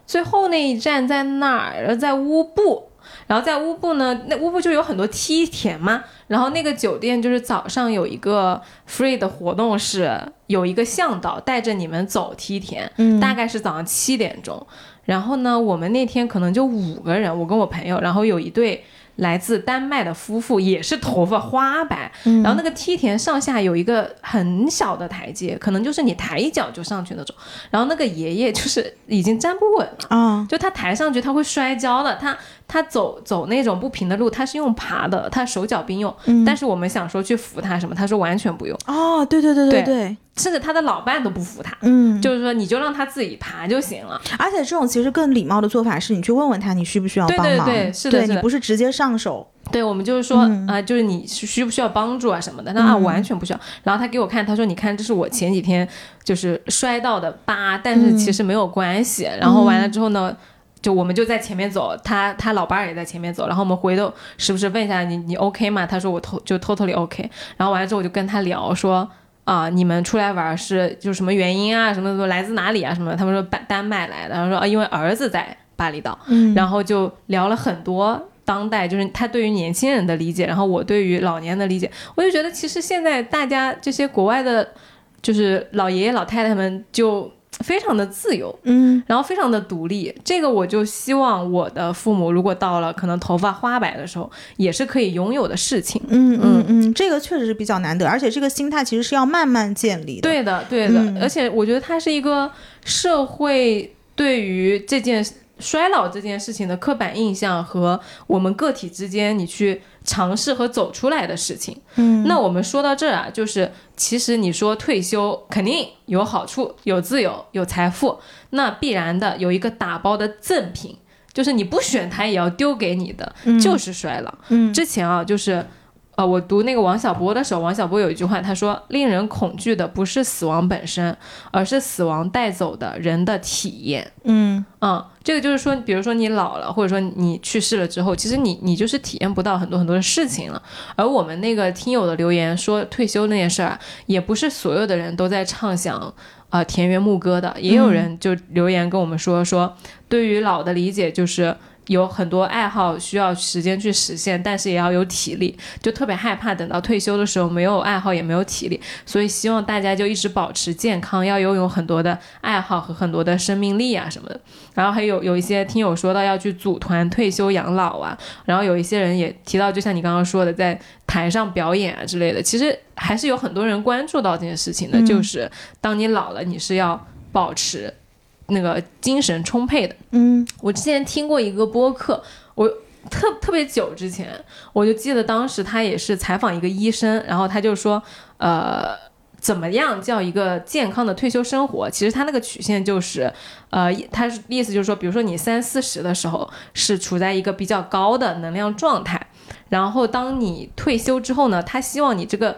最后那一站在那儿，在乌布。然后在乌布呢，那乌布就有很多梯田嘛。然后那个酒店就是早上有一个 free 的活动，是有一个向导带着你们走梯田，嗯大概是早上七点钟。然后呢，我们那天可能就五个人，我跟我朋友，然后有一对来自丹麦的夫妇，也是头发花白，然后那个梯田上下有一个很小的台阶，可能就是你抬一脚就上去那种。然后那个爷爷就是已经站不稳了啊，就他抬上去他会摔跤的，他他走走那种不平的路，他是用爬的，他手脚并用。但是我们想说去扶他什么，他说完全不用。哦，对对对对对。甚至他的老伴都不扶他，嗯，就是说你就让他自己爬就行了。而且这种其实更礼貌的做法是你去问问他你需不需要帮忙，对对对，是的，你不是直接上手。对，我们就是说啊，就是你需不需要帮助啊什么的？那啊完全不需要。然后他给我看，他说你看这是我前几天就是摔到的疤，但是其实没有关系。然后完了之后呢，就我们就在前面走，他他老伴儿也在前面走。然后我们回头时不时问一下你你 OK 吗？他说我偷就 totally OK。然后完了之后我就跟他聊说。啊，你们出来玩是就什么原因啊？什么什么来自哪里啊？什么？他们说丹丹麦来的，然后说啊，因为儿子在巴厘岛，嗯，然后就聊了很多当代，就是他对于年轻人的理解，然后我对于老年的理解，我就觉得其实现在大家这些国外的，就是老爷爷老太太们就。非常的自由，嗯，然后非常的独立，这个我就希望我的父母如果到了可能头发花白的时候，也是可以拥有的事情，嗯嗯嗯，这个确实是比较难得，而且这个心态其实是要慢慢建立的，对的对的，而且我觉得它是一个社会对于这件衰老这件事情的刻板印象和我们个体之间你去。尝试和走出来的事情，嗯，那我们说到这儿啊，就是其实你说退休肯定有好处，有自由，有财富，那必然的有一个打包的赠品，就是你不选它也要丢给你的，就是衰老。嗯，之前啊，就是。呃，我读那个王小波的时候，王小波有一句话，他说：“令人恐惧的不是死亡本身，而是死亡带走的人的体验。”嗯嗯，这个就是说，比如说你老了，或者说你去世了之后，其实你你就是体验不到很多很多的事情了。而我们那个听友的留言说退休那件事儿，也不是所有的人都在畅想啊田园牧歌的，也有人就留言跟我们说说，对于老的理解就是。有很多爱好需要时间去实现，但是也要有体力，就特别害怕等到退休的时候没有爱好也没有体力，所以希望大家就一直保持健康，要拥有很多的爱好和很多的生命力啊什么的。然后还有有一些听友说到要去组团退休养老啊，然后有一些人也提到，就像你刚刚说的，在台上表演啊之类的，其实还是有很多人关注到这件事情的，就是当你老了，你是要保持。那个精神充沛的，嗯，我之前听过一个播客，我特特别久之前，我就记得当时他也是采访一个医生，然后他就说，呃，怎么样叫一个健康的退休生活？其实他那个曲线就是，呃，他意思就是说，比如说你三四十的时候是处在一个比较高的能量状态，然后当你退休之后呢，他希望你这个。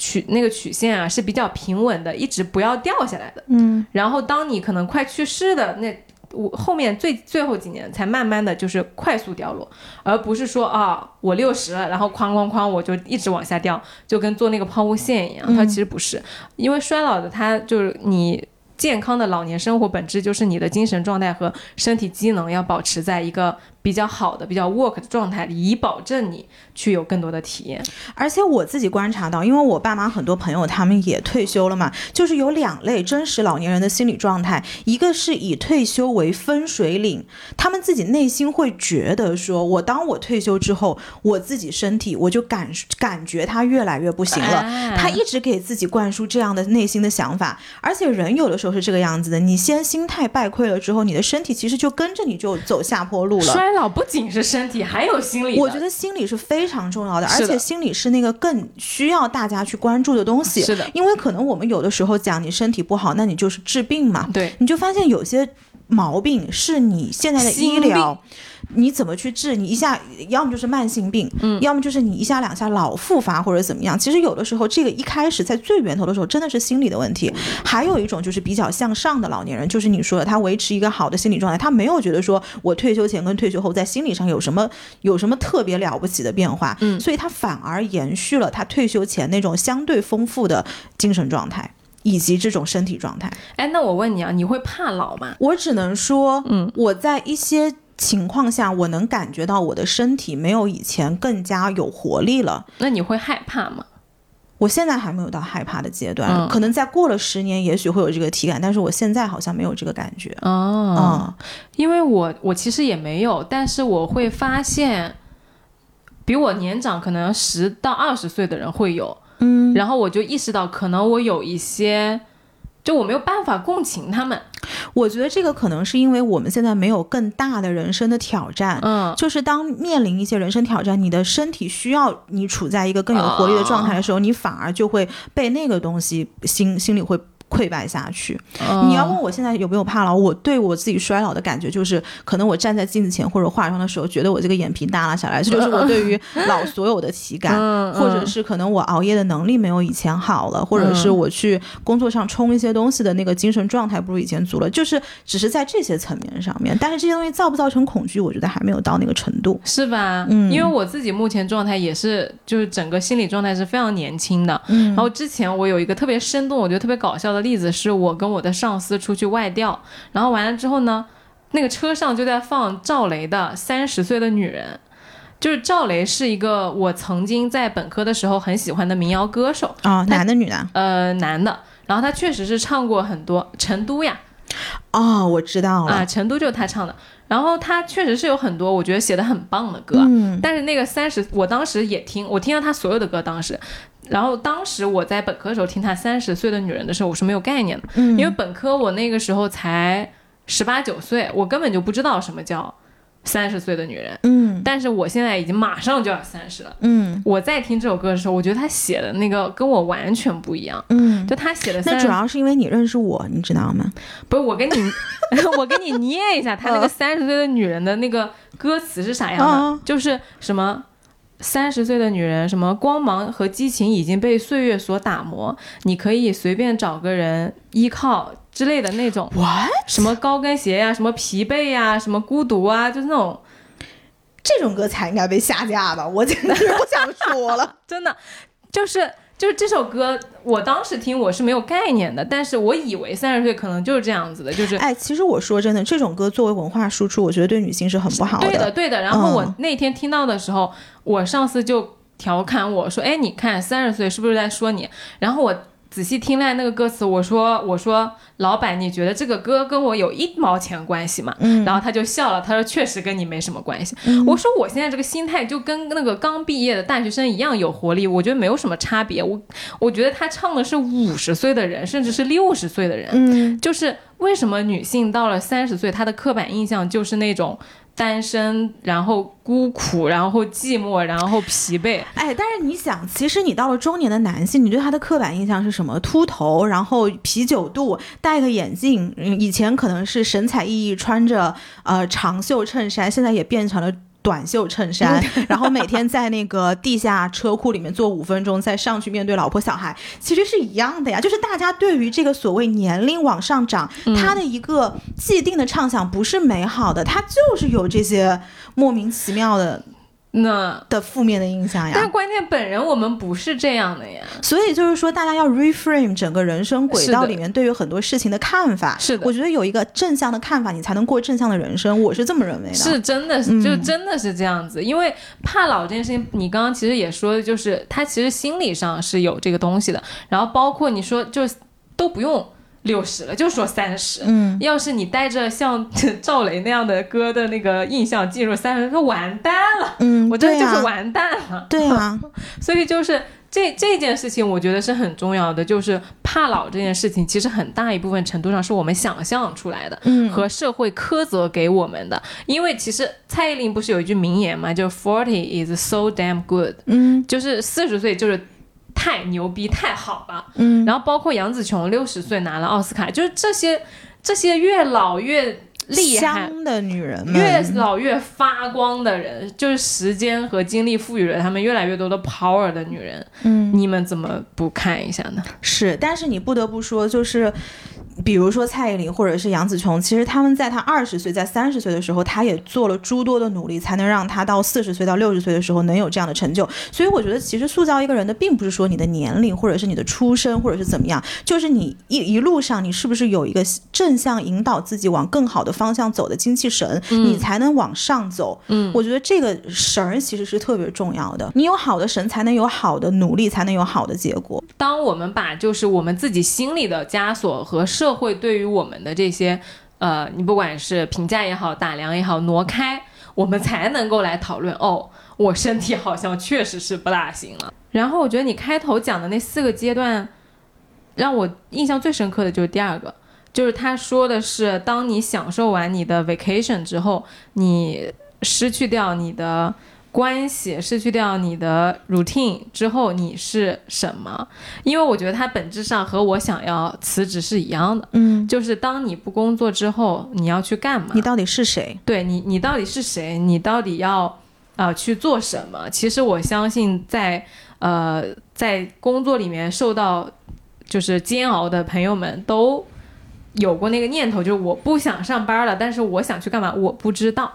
曲那个曲线啊是比较平稳的，一直不要掉下来的。嗯，然后当你可能快去世的那我后面最最后几年才慢慢的就是快速掉落，而不是说啊我六十了，然后哐哐哐我就一直往下掉，就跟做那个抛物线一样。它其实不是，因为衰老的它就是你健康的老年生活本质就是你的精神状态和身体机能要保持在一个。比较好的、比较 work 的状态，以保证你去有更多的体验。而且我自己观察到，因为我爸妈很多朋友他们也退休了嘛，就是有两类真实老年人的心理状态，一个是以退休为分水岭，他们自己内心会觉得说，我当我退休之后，我自己身体我就感感觉他越来越不行了，他一直给自己灌输这样的内心的想法。而且人有的时候是这个样子的，你先心态败溃了之后，你的身体其实就跟着你就走下坡路了。衰老不仅是身体，还有心理。我觉得心理是非常重要的，而且心理是那个更需要大家去关注的东西。是的，因为可能我们有的时候讲你身体不好，那你就是治病嘛。对，你就发现有些毛病是你现在的医疗。你怎么去治？你一下要么就是慢性病，嗯，要么就是你一下两下老复发或者怎么样。其实有的时候，这个一开始在最源头的时候，真的是心理的问题。还有一种就是比较向上的老年人，就是你说的，他维持一个好的心理状态，他没有觉得说我退休前跟退休后在心理上有什么有什么特别了不起的变化，嗯，所以他反而延续了他退休前那种相对丰富的精神状态以及这种身体状态。哎，那我问你啊，你会怕老吗？我只能说，嗯，我在一些。情况下，我能感觉到我的身体没有以前更加有活力了。那你会害怕吗？我现在还没有到害怕的阶段，可能再过了十年，也许会有这个体感，但是我现在好像没有这个感觉。哦，因为我我其实也没有，但是我会发现，比我年长可能十到二十岁的人会有，嗯，然后我就意识到，可能我有一些，就我没有办法共情他们。我觉得这个可能是因为我们现在没有更大的人生的挑战，嗯，就是当面临一些人生挑战，你的身体需要你处在一个更有活力的状态的时候，你反而就会被那个东西心心里会。溃败下去。你要问我现在有没有怕老？我对我自己衰老的感觉就是，可能我站在镜子前或者化妆的时候，觉得我这个眼皮耷拉下来，这就是我对于 老所有的体感。或者是可能我熬夜的能力没有以前好了，或者是我去工作上冲一些东西的那个精神状态不如以前足了。就是只是在这些层面上面，但是这些东西造不造成恐惧，我觉得还没有到那个程度，是吧？嗯，因为我自己目前状态也是，就是整个心理状态是非常年轻的。嗯，然后之前我有一个特别生动，我觉得特别搞笑的。例子是我跟我的上司出去外调，然后完了之后呢，那个车上就在放赵雷的《三十岁的女人》，就是赵雷是一个我曾经在本科的时候很喜欢的民谣歌手啊，男的女的？呃，男的。然后他确实是唱过很多《成都》呀，哦，我知道了，啊，《成都》就是他唱的。然后他确实是有很多我觉得写的很棒的歌，嗯，但是那个三十，我当时也听，我听了他所有的歌，当时。然后当时我在本科的时候听他《三十岁的女人》的时候，我是没有概念的，因为本科我那个时候才十八九岁，我根本就不知道什么叫三十岁的女人。嗯，但是我现在已经马上就要三十了。嗯，我在听这首歌的时候，我觉得他写的那个跟我完全不一样。嗯，就他写的。那主要是因为你认识我，你知道吗？不是，我跟你，我给你念一下他那个 三十岁的女人的那个歌词是啥样的，就是什么。三十岁的女人，什么光芒和激情已经被岁月所打磨，你可以随便找个人依靠之类的那种。What？什么高跟鞋呀，什么疲惫呀，什么孤独啊，就是那种。这种歌才应该被下架吧？我简直不想说了，真的，就是。就是这首歌，我当时听我是没有概念的，但是我以为三十岁可能就是这样子的，就是哎，其实我说真的，这种歌作为文化输出，我觉得对女性是很不好的。对的，对的。然后我那天听到的时候，我上司就调侃我说：“哎，你看三十岁是不是在说你？”然后我。仔细听了那个歌词，我说我说老板，你觉得这个歌跟我有一毛钱关系吗？嗯，然后他就笑了，他说确实跟你没什么关系。我说我现在这个心态就跟那个刚毕业的大学生一样有活力，我觉得没有什么差别。我我觉得他唱的是五十岁的人，甚至是六十岁的人。嗯，就是为什么女性到了三十岁，她的刻板印象就是那种。单身，然后孤苦，然后寂寞，然后疲惫。哎，但是你想，其实你到了中年的男性，你对他的刻板印象是什么？秃头，然后啤酒肚，戴个眼镜。以前可能是神采奕奕，穿着呃长袖衬衫，现在也变成了。短袖衬衫，然后每天在那个地下车库里面坐五分钟，再上去面对老婆小孩，其实是一样的呀。就是大家对于这个所谓年龄往上涨，他的一个既定的畅想不是美好的，它就是有这些莫名其妙的。那的负面的印象呀，但关键本人我们不是这样的呀，所以就是说大家要 reframe 整个人生轨道里面对于很多事情的看法。是的，我觉得有一个正向的看法，你才能过正向的人生。我是这么认为的。是真的，是就真的是这样子。因为怕老这件事情，你刚刚其实也说，就是他其实心理上是有这个东西的。然后包括你说，就都不用。六十了，就说三十。嗯，要是你带着像 赵雷那样的歌的那个印象进入三十，那完蛋了。嗯，我真的就是完蛋了。对啊，所以就是这这件事情，我觉得是很重要的。就是怕老这件事情，其实很大一部分程度上是我们想象出来的，嗯，和社会苛责给我们的。因为其实蔡依林不是有一句名言嘛，就 “forty is so damn good”，嗯，就是四十岁就是。太牛逼，太好了，嗯，然后包括杨紫琼六十岁拿了奥斯卡，就是这些这些越老越厉害的女人，越老越发光的人，就是时间和精力赋予了他们越来越多的 power 的女人，嗯，你们怎么不看一下呢？是，但是你不得不说，就是。比如说蔡依林或者是杨紫琼，其实他们在她二十岁、在三十岁的时候，她也做了诸多的努力，才能让她到四十岁到六十岁的时候能有这样的成就。所以我觉得，其实塑造一个人的，并不是说你的年龄，或者是你的出身，或者是怎么样，就是你一一路上你是不是有一个正向引导自己往更好的方向走的精气神，你才能往上走。嗯，我觉得这个神儿其实是特别重要的。你有好的神，才能有好的努力，才能有好的结果。当我们把就是我们自己心里的枷锁和社会对于我们的这些，呃，你不管是评价也好，打量也好，挪开，我们才能够来讨论哦，我身体好像确实是不大行了。然后我觉得你开头讲的那四个阶段，让我印象最深刻的就是第二个，就是他说的是，当你享受完你的 vacation 之后，你失去掉你的。关系失去掉你的 routine 之后，你是什么？因为我觉得它本质上和我想要辞职是一样的。嗯，就是当你不工作之后，你要去干嘛？你到底是谁？对你，你到底是谁？你到底要呃去做什么？其实我相信，在呃在工作里面受到就是煎熬的朋友们都有过那个念头，就是我不想上班了，但是我想去干嘛？我不知道。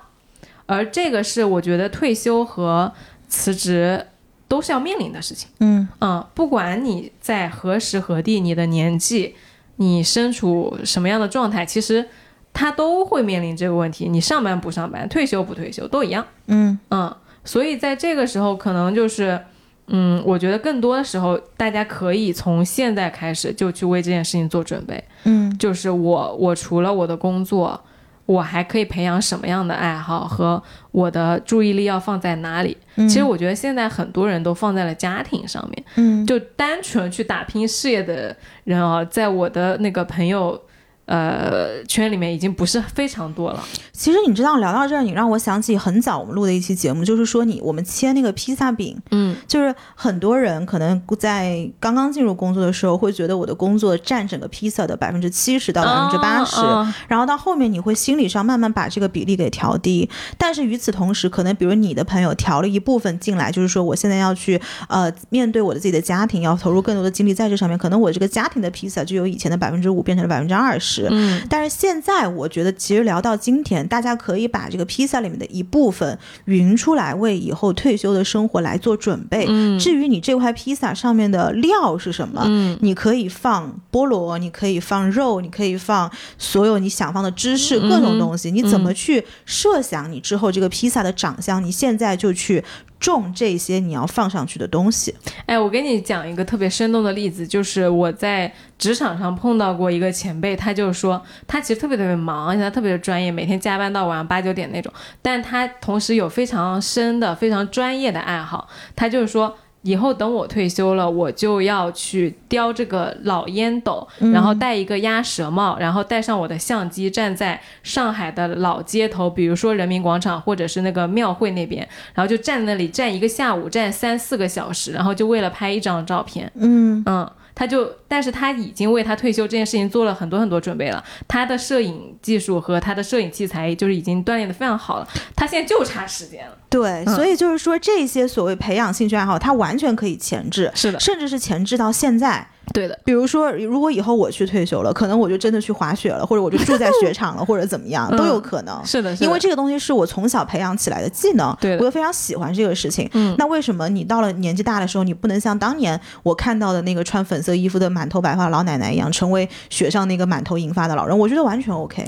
而这个是我觉得退休和辞职都是要面临的事情。嗯嗯，不管你在何时何地，你的年纪，你身处什么样的状态，其实他都会面临这个问题。你上班不上班，退休不退休，都一样。嗯嗯，所以在这个时候，可能就是，嗯，我觉得更多的时候，大家可以从现在开始就去为这件事情做准备。嗯就是我，我除了我的工作，我还可以培养什么样的爱好和我的注意力要放在哪里？嗯，其实我觉得现在很多人都放在了家庭上面，嗯就单纯去打拼事业的人啊，在我的那个朋友呃圈里面已经不是非常多了。其实你知道，聊到这儿，你让我想起很早我们录的一期节目，就是说你我们切那个披萨饼，嗯就是很多人可能在刚刚进入工作的时候，会觉得我的工作占整个披萨的百分之七十到百分之八十，啊然后到后面你会心理上慢慢把这个比例给调低。但是与此同时，可能比如你的朋友调了一部分进来，就是说我现在要去呃面对我的自己的家庭，要投入更多的精力在这上面，可能我这个家庭的披萨就由以前的百分之五变成了百分之二十。嗯但是现在我觉得，其实聊到今天，大家可以把这个披萨里面的一部分匀出来，为以后退休的生活来做准备。嗯至于你这块披萨上面的料是什么，嗯你可以放菠萝，你可以放肉，你可以放所有你想放的芝士，各种东西。你怎么去设想你之后这个披萨的长相？你现在就去种这些你要放上去的东西。哎，我给你讲一个特别生动的例子，就是我在职场上碰到过一个前辈，他就说他其实特别特别忙，而且他特别的专业，每天加班到晚上八九点那种，但他同时有非常深的、非常专业的爱好，他就是说。以后等我退休了，我就要去叼这个老烟斗，然后戴一个鸭舌帽，然后带上我的相机，站在上海的老街头，比如说人民广场或者是那个庙会那边，然后就站在那里站一个下午，站三四个小时，然后就为了拍一张照片。嗯。嗯，他就，但是他已经为他退休这件事情做了很多很多准备了。他的摄影技术和他的摄影器材就是已经锻炼的非常好了，他现在就差时间了。对，嗯所以就是说这些所谓培养兴趣爱好，他完全可以前置，是的，甚至是前置到现在。对的，比如说，如果以后我去退休了，可能我就真的去滑雪了，或者我就住在雪场了，或者怎么样，都有可能。是的，是的因为这个东西是我从小培养起来的技能，对我又非常喜欢这个事情。嗯那为什么你到了年纪大的时候，你不能像当年我看到的那个穿粉色衣服的满头白发老奶奶一样，成为雪上那个满头银发的老人？我觉得完全 OK。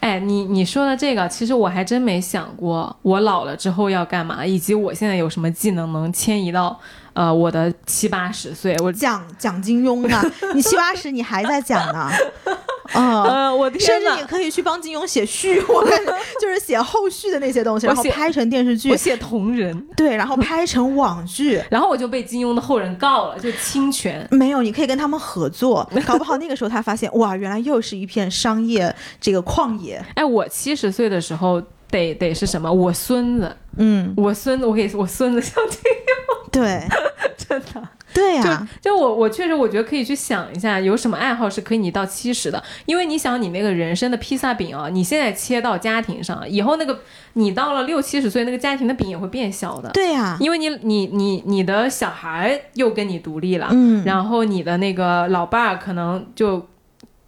哎，你你说的这个，其实我还真没想过，我老了之后要干嘛，以及我现在有什么技能能迁移到呃我的七八十岁。我讲讲金庸啊，你七八十你还在讲呢，啊、呃，我甚，至你可以去帮金庸写序，我看就是写后续的那些东西，然后拍成电视剧我，写同人，对，然后 拍成网剧。然后我就被金庸的后人告了，就侵权。没有，你可以跟他们合作，搞不好那个时候他发现，哇，原来又是一片商业这个旷野。哎，我七十岁的时候得得是什么？我孙子，嗯，我孙子，我给我孙子相亲，对，真的。对呀、就我我确实我觉得可以去想一下，有什么爱好是可以你到七十的，因为你想你那个人生的披萨饼啊，你现在切到家庭上，以后那个你到了六七十岁，那个家庭的饼也会变小的，对呀、因为你你你你的小孩又跟你独立了，嗯，然后你的那个老伴儿可能就。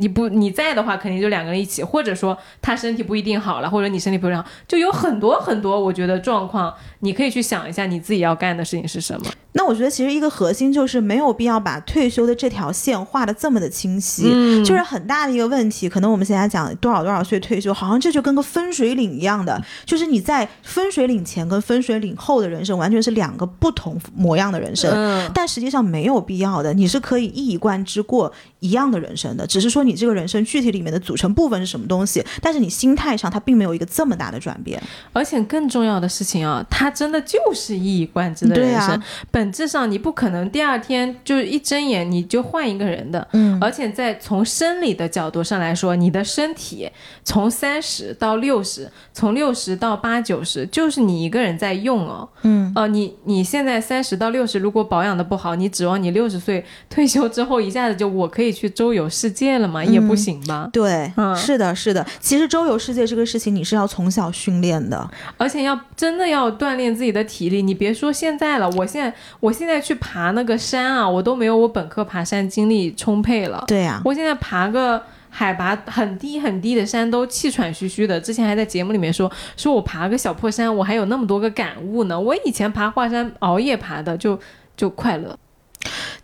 你不你在的话，肯定就两个人一起，或者说他身体不一定好了，或者你身体不一定好，就有很多很多，我觉得状况，你可以去想一下你自己要干的事情是什么。那我觉得其实一个核心就是没有必要把退休的这条线画的这么的清晰，嗯就是很大的一个问题。可能我们现在讲多少多少岁退休，好像这就跟个分水岭一样的，就是你在分水岭前跟分水岭后的人生完全是两个不同模样的人生。嗯，但实际上没有必要的，你是可以一以贯之过一样的人生的，只是说你这个人生具体里面的组成部分是什么东西，但是你心态上它并没有一个这么大的转变。而且更重要的事情啊，它真的就是一以贯之的人生。对啊本质上你不可能第二天就是一睁眼你就换一个人的。嗯而且在从生理的角度上来说，你的身体从三十到六十，从六十到八九十，就是你一个人在用哦。嗯，呃，你你现在三十到六十，如果保养的不好，你指望你六十岁退休之后一下子就我可以去周游世界了吗？也不行吧。对，嗯是的，是的。其实周游世界这个事情，你是要从小训练的。而且要真的要锻炼自己的体力，你别说现在了，我现在我现在去爬那个山啊，我都没有我本科爬山精力充沛了。对呀、我现在爬个海拔很低很低的山都气喘吁吁的。之前还在节目里面说，说我爬个小破山，我还有那么多个感悟呢。我以前爬华山熬夜爬的，就就快乐。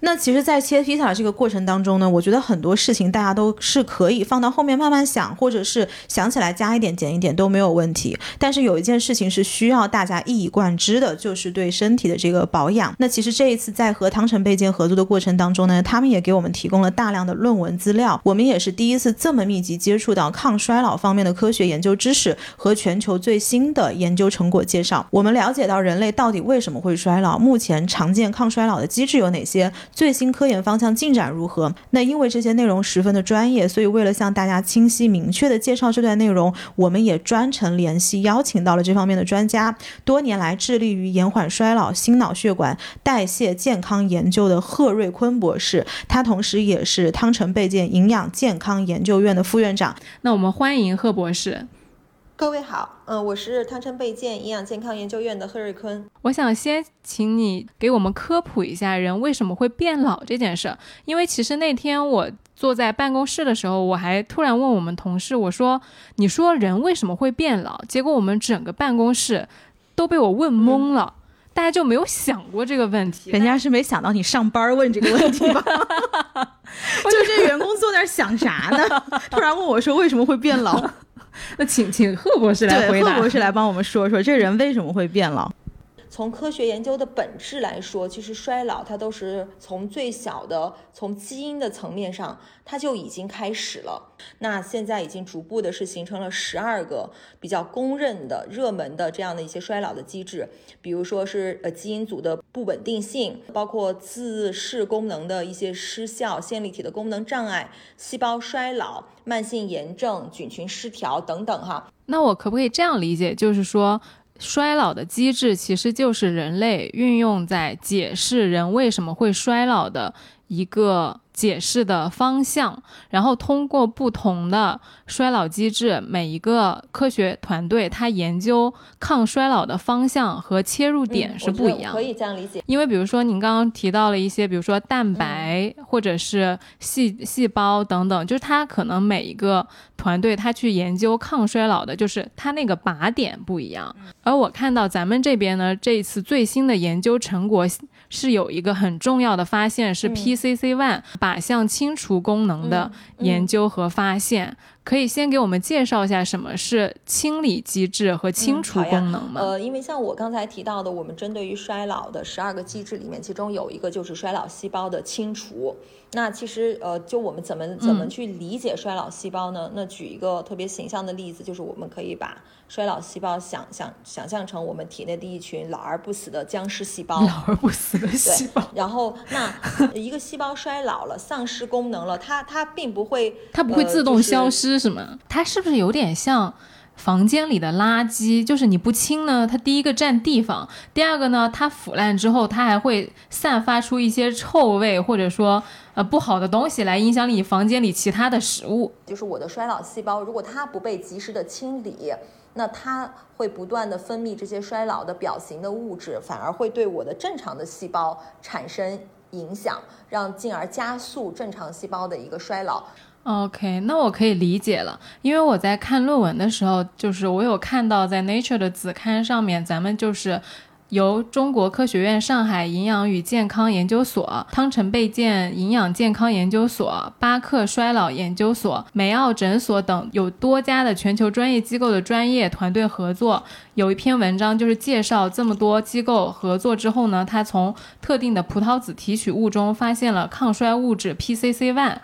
那其实，在切披萨这个过程当中呢，我觉得很多事情大家都是可以放到后面慢慢想，或者是想起来加一点减一点都没有问题。但是有一件事情是需要大家一以贯之的，就是对身体的这个保养。那其实这一次在和汤臣倍健合作的过程当中呢，他们也给我们提供了大量的论文资料，我们也是第一次这么密集接触到抗衰老方面的科学研究知识和全球最新的研究成果介绍。我们了解到人类到底为什么会衰老，目前常见抗衰老的机制有哪些，最新科研方向进展如何。那因为这些内容十分的专业，所以为了向大家清晰明确的介绍这段内容，我们也专程联系邀请到了这方面的专家，多年来致力于延缓衰老、心脑血管代谢健康研究的贺瑞坤博士，他同时也是汤臣倍健营养健康研究院的副院长。那我们欢迎贺博士。各位好，嗯、我是汤臣倍健营养健康研究院的贺瑞坤。我想先请你给我们科普一下人为什么会变老这件事，因为其实那天我坐在办公室的时候，我还突然问我们同事，我说：“你说人为什么会变老？”结果我们整个办公室都被我问懵了，大家就没有想过这个问题。人家是没想到你上班问这个问题吧？就这员工坐那儿想啥呢？突然问我说为什么会变老？那请请贺博士来对，回答。贺博士来帮我们说说这人为什么会变老。从科学研究的本质来说，其实衰老它都是从最小的，从基因的层面上，它就已经开始了。那现在已经逐步的是形成了十二个比较公认的、热门的这样的一些衰老的机制，比如说是呃基因组的不稳定性，包括自噬功能的一些失效、线粒体的功能障碍、细胞衰老、慢性炎症、菌群失调等等哈。那我可不可以这样理解，就是说，衰老的机制其实就是人类运用在解释人为什么会衰老的一个解释的方向，然后通过不同的衰老机制，每一个科学团队它研究抗衰老的方向和切入点嗯是不一样的。可以这样理解。因为比如说您刚刚提到了一些，比如说蛋白或者是细细胞等等，就是它可能每一个团队它去研究抗衰老的，就是它那个靶点不一样。而我看到咱们这边呢，这一次最新的研究成果是有一个很重要的发现，是 PCC one 靶向清除功能的研究和发现。可以先给我们介绍一下什么是清理机制和清除功能吗？呃，因为像我刚才提到的，我们针对于衰老的十二个机制里面，其中有一个就是衰老细胞的清除。那其实呃，就我们怎么怎么嗯去理解衰老细胞呢？那举一个特别形象的例子，就是我们可以把衰老细胞想想想象成我们体内的一群老而不死的僵尸细胞。老而不死的细胞，然后，那 一个细胞衰老了，丧失功能了，它它并不会，它不会呃自动消就是失是吗？它是不是有点像房间里的垃圾？就是你不清呢，它第一个占地方，第二个呢，它腐烂之后，它还会散发出一些臭味，或者说呃不好的东西来影响你房间里其他的食物。就是我的衰老细胞，如果它不被及时的清理，那它会不断的分泌这些衰老的表型的物质，反而会对我的正常的细胞产生影响，让进而加速正常细胞的一个衰老。OK，那我可以理解了，因为我在看论文的时候，就是我有看到在 Nature 的子刊上面，咱们就是。由中国科学院上海营养与健康研究所、汤臣倍健营养健康研究所、巴克衰老研究所、梅奥诊所等有多家的全球专业机构的专业团队合作，有一篇文章就是介绍这么多机构合作之后呢，他从特定的葡萄籽提取物中发现了抗衰物质 PCC one。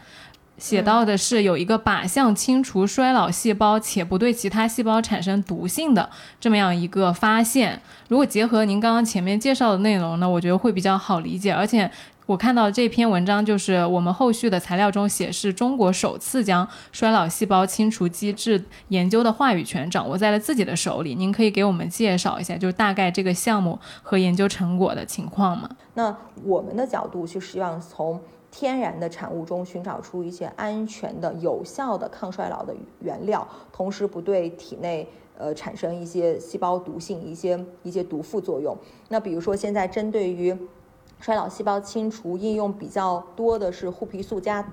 写到的是有一个靶向清除衰老细胞且不对其他细胞产生毒性的这么样一个发现。如果结合您刚刚前面介绍的内容呢，我觉得会比较好理解。而且我看到这篇文章，就是我们后续的材料中写是中国首次将衰老细胞清除机制研究的话语权掌握在了自己的手里。您可以给我们介绍一下，就是大概这个项目和研究成果的情况吗？那我们的角度是希望从。天然的产物中寻找出一些安全的、有效的抗衰老的原料，同时不对体内呃产生一些细胞毒性、一些一些毒副作用。那比如说，现在针对于衰老细胞清除应用比较多的是槲皮素加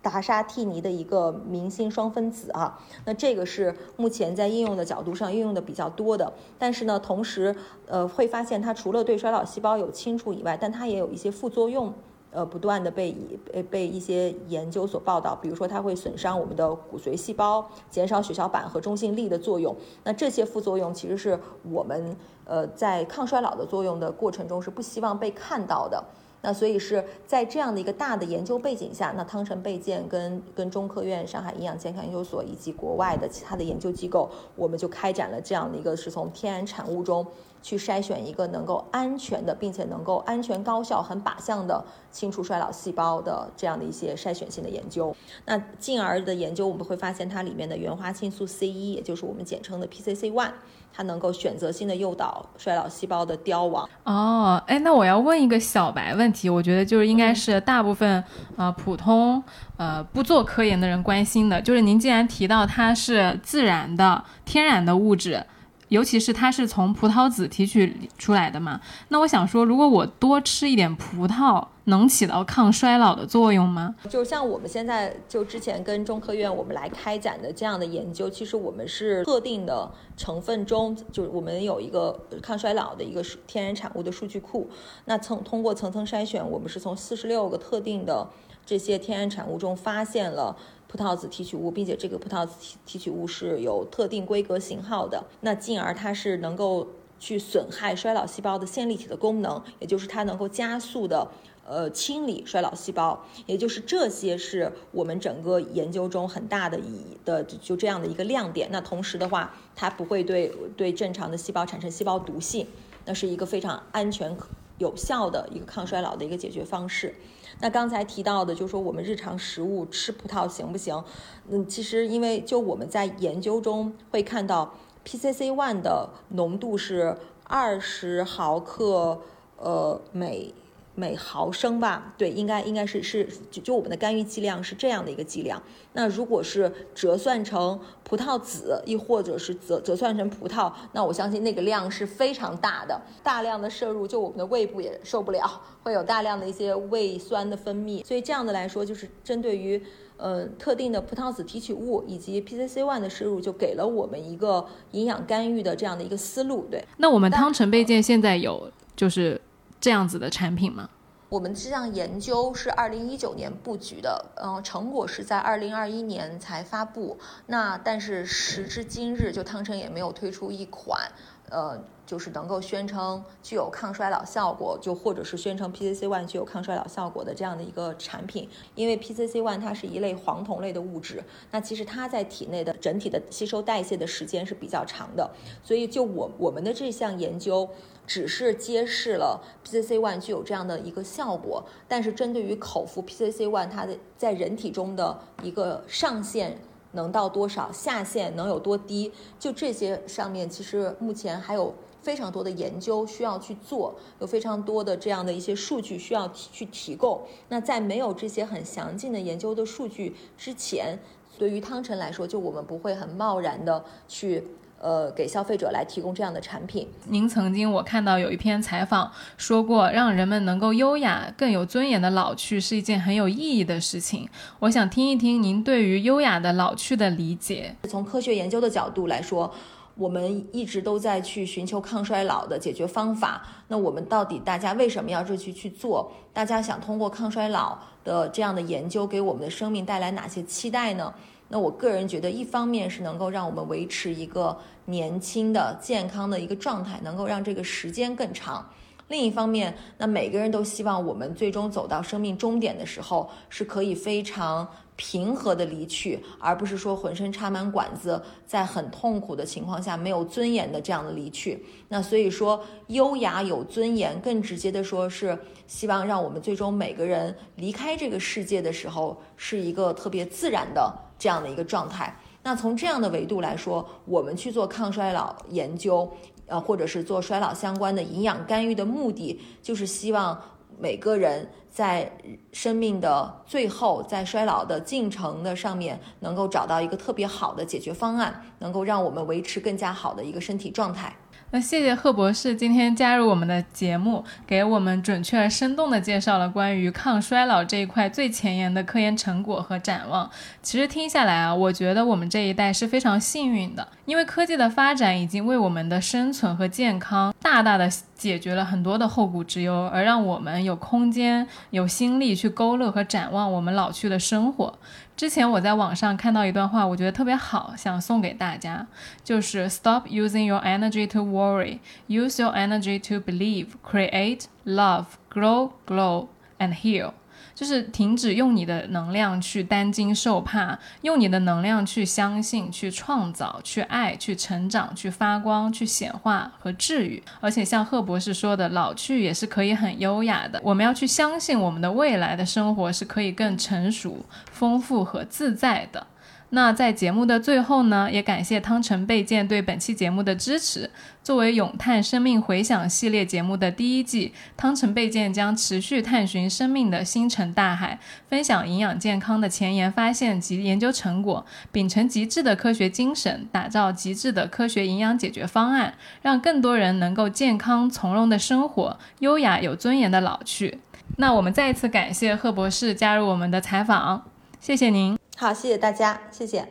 达沙替尼的一个明星双分子啊。那这个是目前在应用的角度上应用的比较多的。但是呢，同时呃会发现它除了对衰老细胞有清除以外，但它也有一些副作用。呃，不断的被以被被一些研究所报道，比如说它会损伤我们的骨髓细胞，减少血小板和中性粒的作用。那这些副作用其实是我们呃在抗衰老的作用的过程中是不希望被看到的。那所以是在这样的一个大的研究背景下，那汤臣倍健跟跟中科院上海营养健康研究所以及国外的其他的研究机构，我们就开展了这样的一个是从天然产物中。去筛选一个能够安全的，并且能够安全高效、很靶向的清除衰老细胞的这样的一些筛选性的研究。那进而的研究，我们会发现它里面的原花青素 C 一，也就是我们简称的 PCC one，它能够选择性的诱导衰老细胞的凋亡。哦，哎，那我要问一个小白问题，我觉得就是应该是大部分呃普通呃不做科研的人关心的，就是您既然提到它是自然的、天然的物质。尤其是它是从葡萄籽提取出来的嘛，那我想说，如果我多吃一点葡萄，能起到抗衰老的作用吗？就像我们现在就之前跟中科院我们来开展的这样的研究，其实我们是特定的成分中，就是我们有一个抗衰老的一个天然产物的数据库，那层通过层层筛选，我们是从四十六个特定的这些天然产物中发现了。葡萄籽提取物，并且这个葡萄籽提提取物是有特定规格型号的，那进而它是能够去损害衰老细胞的线粒体的功能，也就是它能够加速的呃清理衰老细胞，也就是这些是我们整个研究中很大的以的就这样的一个亮点。那同时的话，它不会对对正常的细胞产生细胞毒性，那是一个非常安全有效的一个抗衰老的一个解决方式。那刚才提到的，就是说我们日常食物吃葡萄行不行？嗯，其实因为就我们在研究中会看到，PCC one 的浓度是二十毫克，呃每。每毫升吧，对，应该应该是是就就我们的干预剂量是这样的一个剂量。那如果是折算成葡萄籽，亦或者是折折算成葡萄，那我相信那个量是非常大的，大量的摄入，就我们的胃部也受不了，会有大量的一些胃酸的分泌。所以这样的来说，就是针对于呃特定的葡萄籽提取物以及 PCC one 的摄入，就给了我们一个营养干预的这样的一个思路。对，那我们汤臣倍健现在有就是。这样子的产品吗？我们这项研究是二零一九年布局的，嗯，成果是在二零二一年才发布。那但是时至今日，就汤臣也没有推出一款，呃。就是能够宣称具有抗衰老效果，就或者是宣称 PCC one 具有抗衰老效果的这样的一个产品，因为 PCC one 它是一类黄酮类的物质，那其实它在体内的整体的吸收代谢的时间是比较长的，所以就我我们的这项研究只是揭示了 PCC one 具有这样的一个效果，但是针对于口服 PCC one 它的在人体中的一个上限。能到多少，下限能有多低？就这些上面，其实目前还有非常多的研究需要去做，有非常多的这样的一些数据需要去提供。那在没有这些很详尽的研究的数据之前，对于汤臣来说，就我们不会很贸然的去。呃，给消费者来提供这样的产品。您曾经我看到有一篇采访说过，让人们能够优雅、更有尊严的老去是一件很有意义的事情。我想听一听您对于优雅的老去的理解。从科学研究的角度来说，我们一直都在去寻求抗衰老的解决方法。那我们到底大家为什么要这去去做？大家想通过抗衰老的这样的研究给我们的生命带来哪些期待呢？那我个人觉得，一方面是能够让我们维持一个年轻的、健康的一个状态，能够让这个时间更长；另一方面，那每个人都希望我们最终走到生命终点的时候，是可以非常平和的离去，而不是说浑身插满管子，在很痛苦的情况下没有尊严的这样的离去。那所以说，优雅有尊严，更直接的说是希望让我们最终每个人离开这个世界的时候，是一个特别自然的。这样的一个状态，那从这样的维度来说，我们去做抗衰老研究，呃，或者是做衰老相关的营养干预的目的，就是希望每个人在生命的最后，在衰老的进程的上面，能够找到一个特别好的解决方案，能够让我们维持更加好的一个身体状态。那谢谢贺博士今天加入我们的节目，给我们准确而生动的介绍了关于抗衰老这一块最前沿的科研成果和展望。其实听下来啊，我觉得我们这一代是非常幸运的，因为科技的发展已经为我们的生存和健康大大的解决了很多的后顾之忧，而让我们有空间、有心力去勾勒和展望我们老去的生活。之前我在网上看到一段话，我觉得特别好，想送给大家，就是 Stop using your energy to worry, use your energy to believe, create, love, grow, glow, and heal. 就是停止用你的能量去担惊受怕，用你的能量去相信、去创造、去爱、去成长、去发光、去显化和治愈。而且像贺博士说的，老去也是可以很优雅的。我们要去相信我们的未来的生活是可以更成熟、丰富和自在的。那在节目的最后呢，也感谢汤臣倍健对本期节目的支持。作为《咏叹生命回响》系列节目的第一季，汤臣倍健将持续探寻生命的星辰大海，分享营养健康的前沿发现及研究成果，秉承极致的科学精神，打造极致的科学营养解决方案，让更多人能够健康从容的生活，优雅有尊严的老去。那我们再一次感谢贺博士加入我们的采访，谢谢您。好，谢谢大家，谢谢，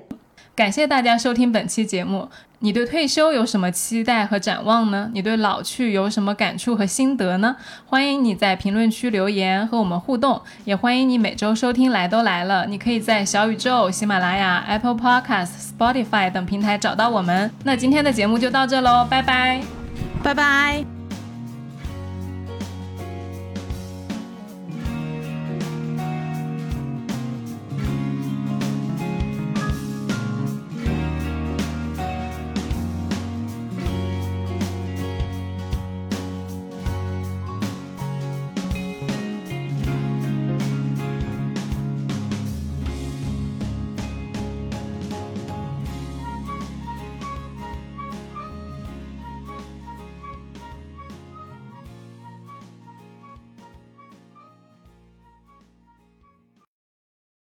感谢大家收听本期节目。你对退休有什么期待和展望呢？你对老去有什么感触和心得呢？欢迎你在评论区留言和我们互动，也欢迎你每周收听《来都来了》。你可以在小宇宙、喜马拉雅、Apple Podcast、Spotify 等平台找到我们。那今天的节目就到这喽，拜拜，拜拜。